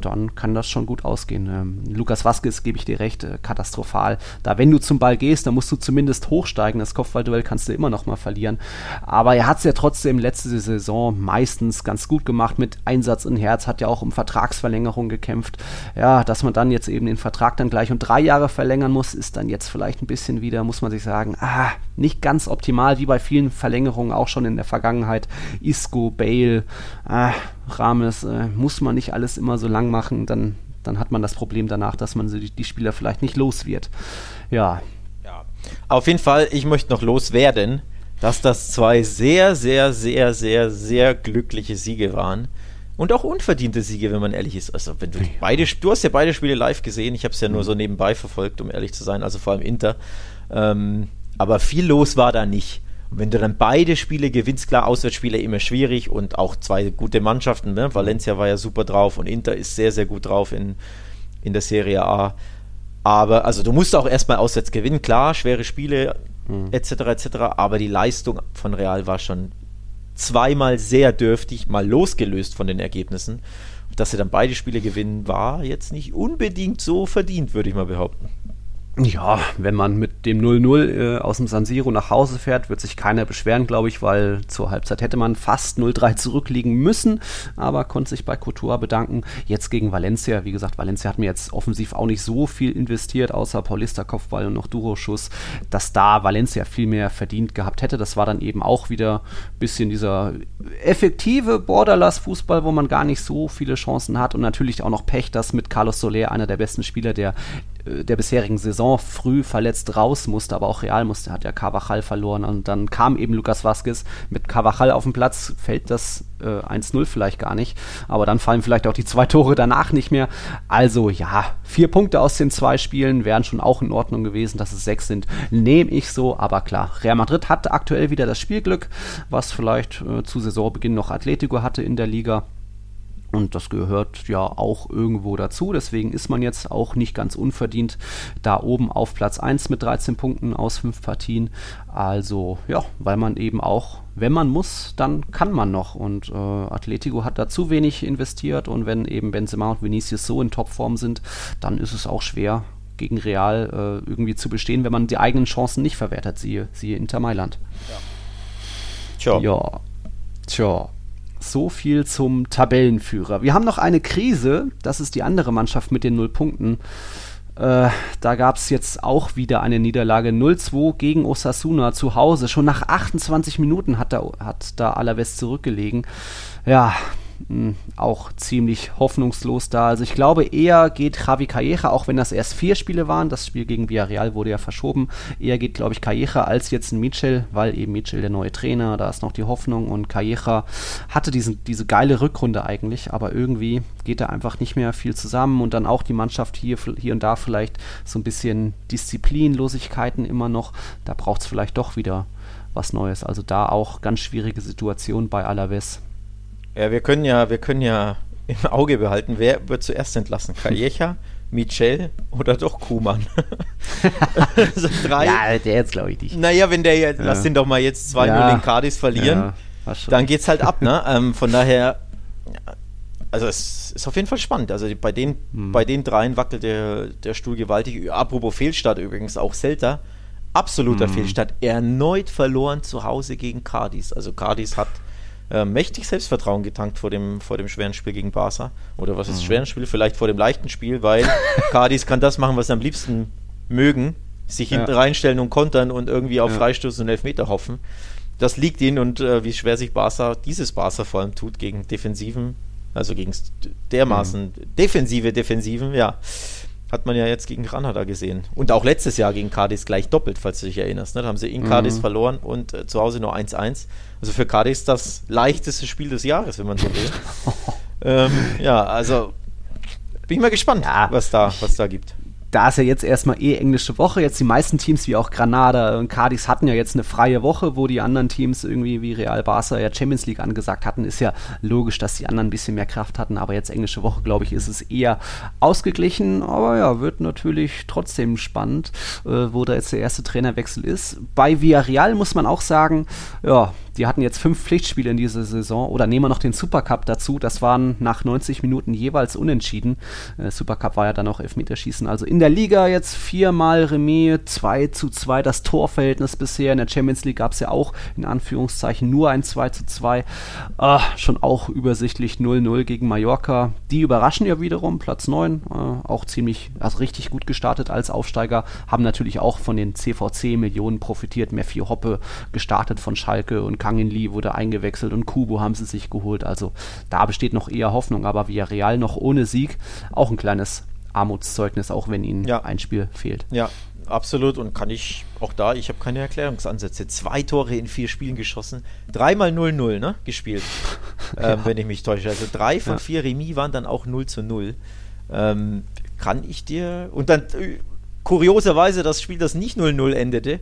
dann kann das schon gut ausgehen. Ähm, Lukas Vasquez Vasquez, gebe ich dir recht, äh, katastrophal. Da, wenn du zum Ball gehst, dann musst du zumindest hochsteigen. Das Kopfballduell kannst du immer noch mal verlieren. Aber er hat es ja trotzdem letzte Saison meistens ganz gut gemacht mit Einsatz in Herz, hat ja auch um Vertragsverlängerung gekämpft. Ja, dass man dann jetzt eben den Vertrag dann gleich um drei Jahre verlängern muss, ist dann jetzt vielleicht ein bisschen wieder, muss man sich sagen, ah, nicht ganz optimal, wie bei vielen Verlängerungen auch schon in der Vergangenheit. Isco, Bale, ah, Rames, äh, muss man nicht alles immer so lang machen, dann dann hat man das Problem danach, dass man die, die Spieler vielleicht nicht los wird. Ja. ja. Auf jeden Fall, ich möchte noch loswerden, dass das zwei sehr, sehr, sehr, sehr, sehr glückliche Siege waren. Und auch unverdiente Siege, wenn man ehrlich ist. Also, wenn du ja. beide, du hast ja beide Spiele live gesehen. Ich habe es ja nur mhm. so nebenbei verfolgt, um ehrlich zu sein. Also vor allem Inter. Ähm, aber viel los war da nicht. Und wenn du dann beide Spiele gewinnst, klar, Auswärtsspiele immer schwierig und auch zwei gute Mannschaften. Ne? Valencia war ja super drauf und Inter ist sehr, sehr gut drauf in, in der Serie A. Aber, also du musst auch erstmal auswärts gewinnen, klar, schwere Spiele mhm. etc. etc. Aber die Leistung von Real war schon zweimal sehr dürftig, mal losgelöst von den Ergebnissen. Dass sie dann beide Spiele gewinnen, war jetzt nicht unbedingt so verdient, würde ich mal behaupten. Ja, wenn man mit dem 0-0 äh, aus dem San Siro nach Hause fährt, wird sich keiner beschweren, glaube ich, weil zur Halbzeit hätte man fast 0-3 zurückliegen müssen, aber konnte sich bei Couture bedanken. Jetzt gegen Valencia, wie gesagt, Valencia hat mir jetzt offensiv auch nicht so viel investiert, außer Paulista Kopfball und noch Duro-Schuss, dass da Valencia viel mehr verdient gehabt hätte. Das war dann eben auch wieder ein bisschen dieser effektive Borderlass-Fußball, wo man gar nicht so viele Chancen hat und natürlich auch noch Pech, dass mit Carlos Soler, einer der besten Spieler der der bisherigen Saison früh verletzt raus musste, aber auch Real musste, hat ja Carvajal verloren. Und dann kam eben Lucas Vazquez mit Carvajal auf den Platz, fällt das äh, 1-0 vielleicht gar nicht, aber dann fallen vielleicht auch die zwei [LAUGHS] Tore danach nicht mehr. Also ja, vier Punkte aus den zwei Spielen wären schon auch in Ordnung gewesen, dass es sechs sind, nehme ich so, aber klar, Real Madrid hat aktuell wieder das Spielglück, was vielleicht äh, zu Saisonbeginn noch Atletico hatte in der Liga Und das gehört ja auch irgendwo dazu. Deswegen ist man jetzt auch nicht ganz unverdient da oben auf Platz 1 mit 13 Punkten aus 5 Partien. Also ja, weil man eben auch, wenn man muss, dann kann man noch. Und äh, Atletico hat da zu wenig investiert. Und wenn eben Benzema und Vinicius so in Topform sind, dann ist es auch schwer, gegen Real äh, irgendwie zu bestehen, wenn man die eigenen Chancen nicht verwertet, siehe, siehe Inter Mailand. Ja. Tja. Ja. Tja. So viel zum Tabellenführer. Wir haben noch eine Krise, das ist die andere Mannschaft mit den null Punkten. Äh, da gab es jetzt auch wieder eine Niederlage 0-2 gegen Osasuna zu Hause. Schon nach 28 Minuten hat da, hat da Alaves zurückgelegen. Ja, hm, auch ziemlich hoffnungslos da. Also ich glaube, eher geht Javi Calleja, auch wenn das erst vier Spiele waren, das Spiel gegen Villarreal wurde ja verschoben, eher geht, glaube ich, Calleja als jetzt ein Mitchell, weil eben Mitchell der neue Trainer, da ist noch die Hoffnung und Calleja hatte diesen, diese geile Rückrunde eigentlich, aber irgendwie geht da einfach nicht mehr viel zusammen und dann auch die Mannschaft hier, hier und da vielleicht so ein bisschen Disziplinlosigkeiten immer noch, da braucht es vielleicht doch wieder was Neues. Also da auch ganz schwierige Situation bei Alaves. Ja, wir können ja, wir können ja [LAUGHS] im Auge behalten, wer wird zuerst entlassen? [LAUGHS] Kaljecha, Michel oder doch Kuhmann? [LAUGHS] so drei. Ja, der jetzt glaube ich nicht. Naja, wenn der jetzt, ja. lass den doch mal jetzt 2-0 ja. in Cardis verlieren, ja, dann geht's halt ab, ne? ähm, von daher, also es ist auf jeden Fall spannend. Also bei den, hm. bei den dreien wackelt der, der Stuhl gewaltig. Apropos Fehlstart übrigens, auch Celta. Absoluter hm. Fehlstart. Erneut verloren zu Hause gegen Cardis. Also Cardis hat äh, mächtig Selbstvertrauen getankt vor dem, vor dem schweren Spiel gegen Barca. Oder was ist mhm. schweren Spiel? Vielleicht vor dem leichten Spiel, weil [LAUGHS] Cardis kann das machen, was sie am liebsten mögen. Sich hinten ja. reinstellen und kontern und irgendwie auf ja. Freistoß und Elfmeter hoffen. Das liegt ihnen und äh, wie schwer sich Barca, dieses Barca vor allem tut gegen Defensiven, also gegen dermaßen mhm. defensive Defensiven, ja. Hat man ja jetzt gegen Granada gesehen. Und auch letztes Jahr gegen Cardis gleich doppelt, falls du dich erinnerst. Ne? Da haben sie in Cardis mhm. verloren und äh, zu Hause nur 1-1. Also für Cardis das leichteste Spiel des Jahres, wenn man so will. [LAUGHS] ähm, ja, also bin ich mal gespannt, ja, was, da, was da gibt da ist ja jetzt erstmal eh englische Woche. Jetzt die meisten Teams wie auch Granada und Cadiz hatten ja jetzt eine freie Woche, wo die anderen Teams irgendwie wie Real Barca ja Champions League angesagt hatten. Ist ja logisch, dass die anderen ein bisschen mehr Kraft hatten, aber jetzt englische Woche, glaube ich, ist es eher ausgeglichen. Aber ja, wird natürlich trotzdem spannend, äh, wo da jetzt der erste Trainerwechsel ist. Bei Villarreal muss man auch sagen, ja, die hatten jetzt fünf Pflichtspiele in dieser Saison oder nehmen wir noch den Supercup dazu. Das waren nach 90 Minuten jeweils unentschieden. Äh, Supercup war ja dann auch Elfmeterschießen. Also in der Liga jetzt viermal Remis, 2 zu 2 das Torverhältnis bisher. In der Champions League gab es ja auch in Anführungszeichen nur ein 2 zu 2. Ah, schon auch übersichtlich 0-0 gegen Mallorca. Die überraschen ja wiederum, Platz 9, äh, auch ziemlich, also richtig gut gestartet als Aufsteiger. Haben natürlich auch von den CVC-Millionen profitiert. Vier Hoppe gestartet von Schalke und Kangin Lee wurde eingewechselt und Kubo haben sie sich geholt. Also da besteht noch eher Hoffnung, aber Villarreal noch ohne Sieg auch ein kleines Armutszeugnis, auch wenn ihnen ja. ein Spiel fehlt. Ja, absolut. Und kann ich auch da, ich habe keine Erklärungsansätze. Zwei Tore in vier Spielen geschossen, dreimal 0-0 ne, gespielt, [LAUGHS] ja. ähm, wenn ich mich täusche. Also drei von ja. vier Remis waren dann auch 0 zu 0. Ähm, kann ich dir. Und dann äh, kurioserweise das Spiel, das nicht 0-0 endete,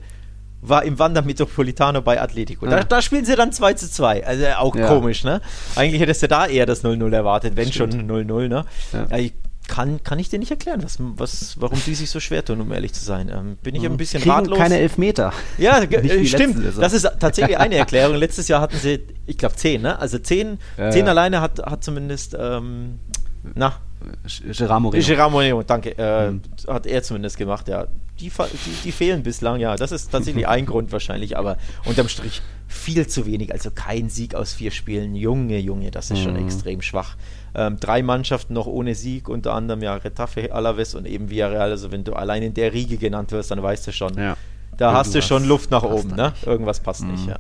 war im Wander Metropolitano bei Atletico. Da, da, spielen sie dann 2 zu 2. Also auch ja. komisch, ne? Eigentlich hättest du da eher das 0-0 erwartet, wenn Stimmt. schon 0-0, ne? Ja. Ich kann, kann ich dir nicht erklären, was, was, warum die sich so schwer tun, um ehrlich zu sein. Ähm, bin ich mhm. ein bisschen Kriegen ratlos. keine Elfmeter. Ja, [LAUGHS] äh, stimmt. Das ist tatsächlich eine [LAUGHS] Erklärung. Letztes Jahr hatten sie, ich glaube, 10, ne? Also 10, ja, 10 alleine hat, hat zumindest, ähm, na, Gerard Moreno. Gerard Moreno, danke. Äh, mhm. Hat er zumindest gemacht, ja. Die, die, die, fehlen bislang, ja. Das ist tatsächlich ein Grund wahrscheinlich, aber unterm Strich viel zu wenig. Also kein Sieg aus vier Spielen. Junge, Junge, das ist mhm. schon extrem schwach. Ähm, drei Mannschaften noch ohne Sieg, unter anderem ja Retafe, Alaves und eben Villarreal. Also wenn du allein in der Riege genannt wirst, dann weißt du schon, ja. da Irgendwas hast du schon Luft nach oben. Ne? Irgendwas passt mhm. nicht, ja.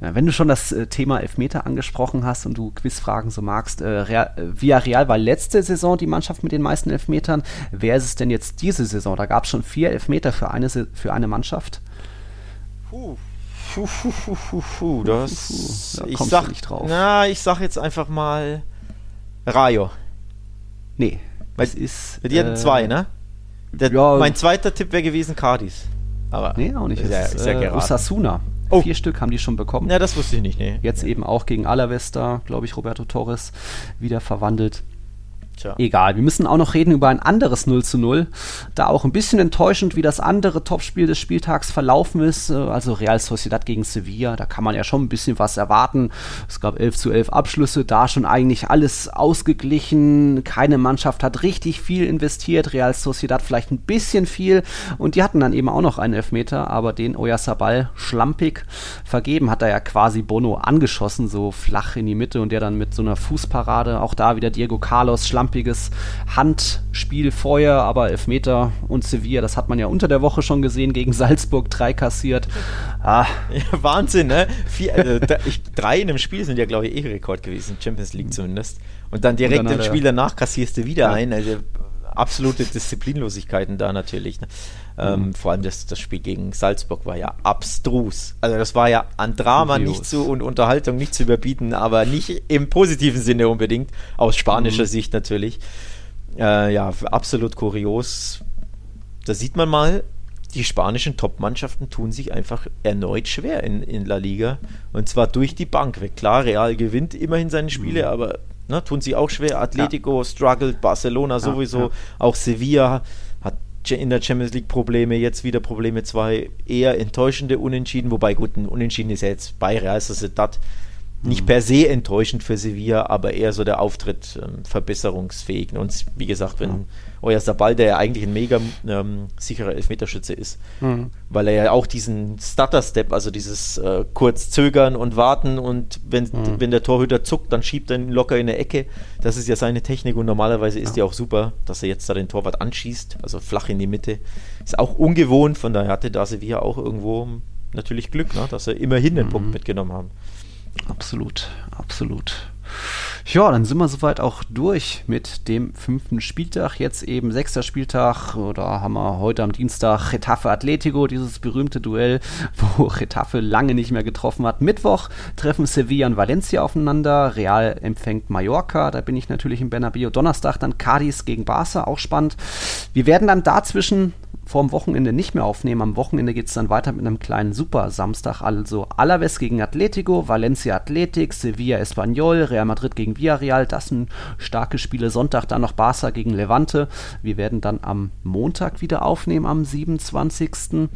Wenn du schon das äh, Thema Elfmeter angesprochen hast und du Quizfragen so magst, äh, Real, äh, Villarreal war letzte Saison die Mannschaft mit den meisten Elfmetern. Wer ist es denn jetzt diese Saison? Da gab es schon vier Elfmeter für eine, für eine Mannschaft. Puh. Puh, puh, puh, puh, puh. Das, da ich sag, nicht drauf. Na, ich sag jetzt einfach mal Rayo. Nee. Weil, ist, die hatten äh, zwei, ne? Der, ja, mein zweiter Tipp wäre gewesen Cardis. Aber nee, auch nicht. Ist ja, ist ja äh, Osasuna. Oh. Vier Stück haben die schon bekommen. Ja, das wusste ich nicht, nee. Jetzt eben auch gegen Alaves da, glaube ich, Roberto Torres wieder verwandelt. Tja. Egal, wir müssen auch noch reden über ein anderes 0 zu 0. Da auch ein bisschen enttäuschend, wie das andere Topspiel des Spieltags verlaufen ist. Äh, also Real Sociedad gegen Sevilla, da kann man ja schon ein bisschen was erwarten. Es gab 11 zu 11 Abschlüsse, da schon eigentlich alles ausgeglichen. Keine Mannschaft hat richtig viel investiert. Real Sociedad vielleicht ein bisschen viel. Und die hatten dann eben auch noch einen Elfmeter, aber den Oyarzabal schlampig vergeben. Hat er ja quasi Bono angeschossen, so flach in die Mitte und der dann mit so einer Fußparade, auch da wieder Diego Carlos schlampig krampiges Handspiel vorher, aber Elfmeter und Sevilla, das hat man ja unter der Woche schon gesehen, gegen Salzburg drei kassiert. Ah. Ja, Wahnsinn, ne? Vier, äh, drei in einem Spiel sind ja, glaube ich, eh Rekord gewesen, Champions League zumindest. Und dann direkt im Spiel danach kassierst du wieder ja. ein. Also absolute Disziplinlosigkeiten da natürlich. Ne? Ähm, mhm. Vor allem das, das Spiel gegen Salzburg war ja abstrus. Also das war ja an Drama Kurios. nicht zu und Unterhaltung nicht zu überbieten, aber nicht im positiven Sinne unbedingt, aus spanischer mhm. Sicht natürlich. Äh, ja, absolut kurios. Da sieht man mal, die spanischen Top-Mannschaften tun sich einfach erneut schwer in, in La Liga. Und zwar durch die Bank weg. Klar, Real gewinnt immerhin seine Spiele, mhm. aber ne, tun sie auch schwer. Atletico ja. struggled, Barcelona sowieso, ja, ja. auch Sevilla in der Champions League Probleme, jetzt wieder Probleme, zwei eher enttäuschende Unentschieden, wobei gut, ein Unentschieden ist ja jetzt bei Real Sociedad nicht mhm. per se enttäuschend für Sevilla, aber eher so der Auftritt ähm, verbesserungsfähig. Und wie gesagt, wenn euer Sabal, der ja eigentlich ein mega ähm, sicherer Elfmeterschütze ist, mhm. weil er ja auch diesen Stutter-Step, also dieses äh, kurz zögern und warten und wenn, mhm. wenn der Torhüter zuckt, dann schiebt er ihn locker in eine Ecke. Das ist ja seine Technik und normalerweise ist ja. die auch super, dass er jetzt da den Torwart anschießt, also flach in die Mitte. Ist auch ungewohnt, von daher hatte da Sevilla auch irgendwo natürlich Glück, ne, dass er immerhin den mhm. Punkt mitgenommen haben. Absolut, absolut. Ja, dann sind wir soweit auch durch mit dem fünften Spieltag. Jetzt eben sechster Spieltag. Da haben wir heute am Dienstag Retafe Atletico, dieses berühmte Duell, [LAUGHS] wo Retafe lange nicht mehr getroffen hat. Mittwoch treffen Sevilla und Valencia aufeinander. Real empfängt Mallorca. Da bin ich natürlich im Bernabeu. Donnerstag dann Cadiz gegen Barca, auch spannend. Wir werden dann dazwischen vorm Wochenende nicht mehr aufnehmen. Am Wochenende geht es dann weiter mit einem kleinen Super-Samstag. Also Alaves gegen Atletico, Valencia Athletic, Sevilla Espanyol, Real Madrid gegen Villarreal. Das sind starke Spiele. Sonntag dann noch Barca gegen Levante. Wir werden dann am Montag wieder aufnehmen, am 27.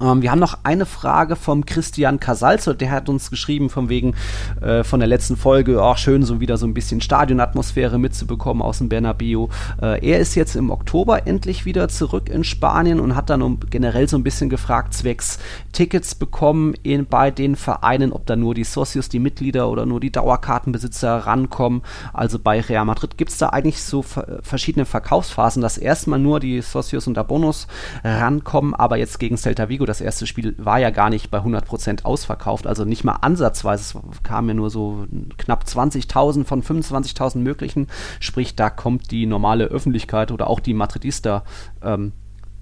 Ähm, wir haben noch eine Frage vom Christian Casalzo, der hat uns geschrieben von wegen äh, von der letzten Folge, auch schön so wieder so ein bisschen Stadionatmosphäre mitzubekommen aus dem Bernabeu. Äh, er ist jetzt im Oktober endlich wieder zurück in Spanien und hat dann um, generell so ein bisschen gefragt, zwecks Tickets bekommen in, bei den Vereinen, ob da nur die Socios, die Mitglieder oder nur die Dauerkartenbesitzer rankommen. Also bei Real Madrid gibt es da eigentlich so verschiedene Verkaufsphasen, dass erstmal nur die Socios und Abonos rankommen, aber jetzt gegen Celta Vigo das erste Spiel war ja gar nicht bei 100% ausverkauft, also nicht mal ansatzweise. Es kamen ja nur so knapp 20.000 von 25.000 möglichen. Sprich, da kommt die normale Öffentlichkeit oder auch die Madridista ähm,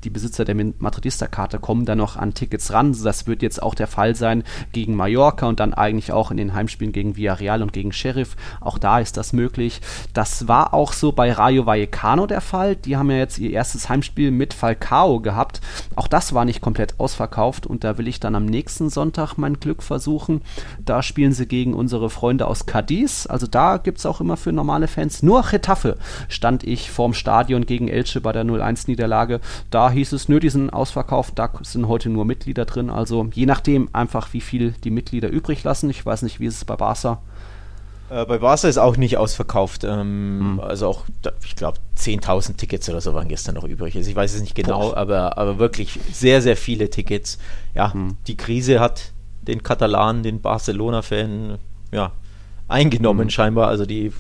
die Besitzer der Madridista-Karte kommen dann noch an Tickets ran. Das wird jetzt auch der Fall sein gegen Mallorca und dann eigentlich auch in den Heimspielen gegen Villarreal und gegen Sheriff. Auch da ist das möglich. Das war auch so bei Rayo Vallecano der Fall. Die haben ja jetzt ihr erstes Heimspiel mit Falcao gehabt. Auch das war nicht komplett ausverkauft und da will ich dann am nächsten Sonntag mein Glück versuchen. Da spielen sie gegen unsere Freunde aus Cadiz. Also da gibt es auch immer für normale Fans. Nur Getafe stand ich vorm Stadion gegen Elche bei der 0-1-Niederlage. Da hieß es, nö, die sind ausverkauft, da sind heute nur Mitglieder drin. Also je nachdem einfach, wie viel die Mitglieder übrig lassen. Ich weiß nicht, wie ist es bei Barca? Äh, bei Barca ist auch nicht ausverkauft. Ähm, hm. Also auch, ich glaube, 10.000 Tickets oder so waren gestern noch übrig. Also ich weiß es nicht genau, aber, aber wirklich sehr, sehr viele Tickets. Ja, hm. die Krise hat den Katalanen, den Barcelona-Fan, ja, eingenommen hm. scheinbar. Also die,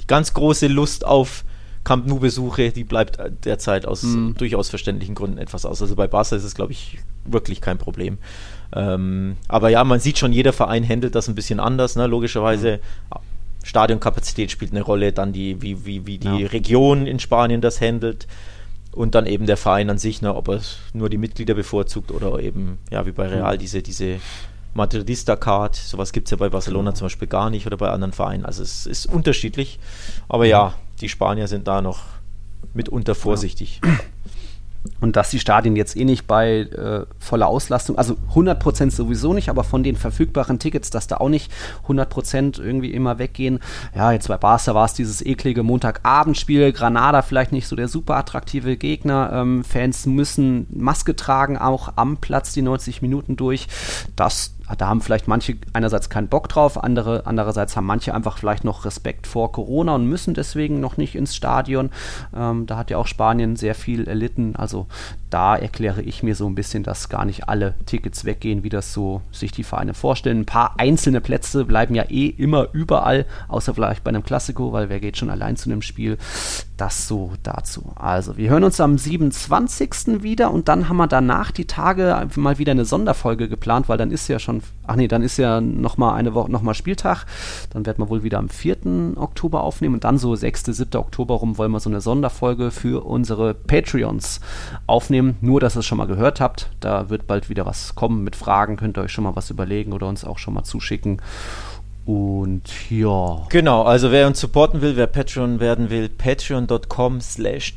die ganz große Lust auf Camp Nou-Besuche, die bleibt derzeit aus mhm. durchaus verständlichen Gründen etwas aus. Also bei Barca ist es, glaube ich, wirklich kein Problem. Ähm, aber ja, man sieht schon, jeder Verein handelt das ein bisschen anders, ne? logischerweise. Mhm. Stadionkapazität spielt eine Rolle, dann die, wie, wie, wie die ja. Region in Spanien das handelt und dann eben der Verein an sich, ne, ob er nur die Mitglieder bevorzugt oder eben, ja, wie bei Real, mhm. diese, diese Madridista-Card, sowas gibt es ja bei Barcelona genau. zum Beispiel gar nicht oder bei anderen Vereinen. Also es ist unterschiedlich. Aber ja, die Spanier sind da noch mitunter vorsichtig. und dass die Stadien jetzt eh nicht bei äh, voller Auslastung, also 100% sowieso nicht, aber von den verfügbaren Tickets, dass da auch nicht 100% irgendwie immer weggehen. Ja, jetzt bei Barca war es dieses eklige Montagabendspiel, Granada vielleicht nicht so der super attraktive Gegner. Ähm, Fans müssen Maske tragen, auch am Platz die 90 Minuten durch. Das da haben vielleicht manche einerseits keinen Bock drauf, andere andererseits haben manche einfach vielleicht noch Respekt vor Corona und müssen deswegen noch nicht ins Stadion. Ähm, da hat ja auch Spanien sehr viel erlitten. Also da erkläre ich mir so ein bisschen, dass gar nicht alle Tickets weggehen, wie das so sich die Vereine vorstellen. Ein paar einzelne Plätze bleiben ja eh immer überall, außer vielleicht bei einem Klassiko, weil wer geht schon allein zu einem Spiel. Das so dazu. Also, wir hören uns am 27. wieder und dann haben wir danach die Tage mal wieder eine Sonderfolge geplant, weil dann ist ja schon, ach nee, dann ist ja nochmal eine Woche, nochmal Spieltag. Dann werden wir wohl wieder am 4. Oktober aufnehmen und dann so 6., 7. Oktober rum wollen wir so eine Sonderfolge für unsere Patreons aufnehmen. Nur, dass ihr es schon mal gehört habt. Da wird bald wieder was kommen mit Fragen. Könnt ihr euch schon mal was überlegen oder uns auch schon mal zuschicken. Und ja. Genau, also wer uns supporten will, wer Patreon werden will, patreon.com slash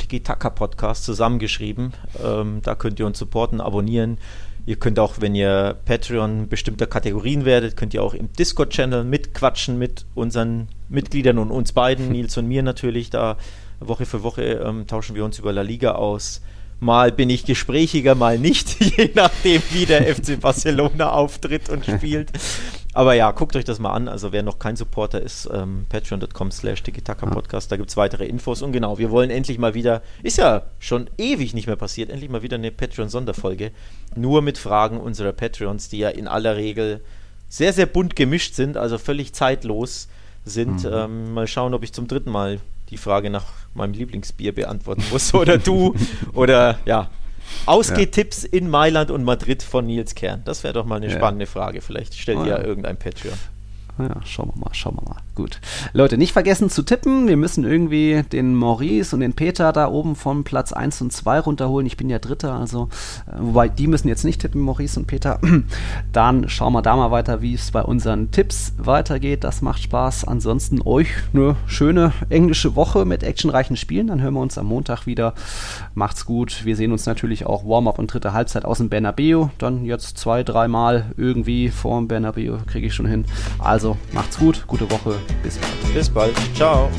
Podcast zusammengeschrieben. Ähm, da könnt ihr uns supporten, abonnieren. Ihr könnt auch, wenn ihr Patreon bestimmter Kategorien werdet, könnt ihr auch im Discord-Channel mitquatschen mit unseren Mitgliedern und uns beiden, [LAUGHS] Nils und mir natürlich. Da Woche für Woche ähm, tauschen wir uns über La Liga aus. Mal bin ich gesprächiger, mal nicht, [LAUGHS] je nachdem, wie der FC Barcelona auftritt und spielt. [LAUGHS] Aber ja, guckt euch das mal an. Also wer noch kein Supporter ist, ähm, patreon.com slash Podcast, da gibt es weitere Infos. Und genau, wir wollen endlich mal wieder, ist ja schon ewig nicht mehr passiert, endlich mal wieder eine Patreon-Sonderfolge. Nur mit Fragen unserer Patreons, die ja in aller Regel sehr, sehr bunt gemischt sind, also völlig zeitlos sind. Mhm. Ähm, mal schauen, ob ich zum dritten Mal die Frage nach meinem Lieblingsbier beantworten muss oder du [LAUGHS] oder ja, Ausgehtipps ja. in Mailand und Madrid von Nils Kern. Das wäre doch mal eine ja. spannende Frage. Vielleicht stellt oh, ihr ja irgendein Patreon. Ja, schauen wir mal, schauen wir mal. Gut. Leute, nicht vergessen zu tippen. Wir müssen irgendwie den Maurice und den Peter da oben von Platz 1 und 2 runterholen. Ich bin ja Dritter, also, äh, wobei die müssen jetzt nicht tippen, Maurice und Peter. [CLEARS THROAT] Dann schauen wir da mal weiter, wie es bei unseren Tipps weitergeht. Das macht Spaß. Ansonsten euch eine schöne englische Woche mit actionreichen Spielen. Dann hören wir uns am Montag wieder. Macht's gut. Wir sehen uns natürlich auch Warm-up und dritte Halbzeit aus dem Bernabeu. Dann jetzt zwei, dreimal irgendwie vor dem Bernabeu kriege ich schon hin. Also also macht's gut, gute Woche, bis bald. Bis bald, ciao.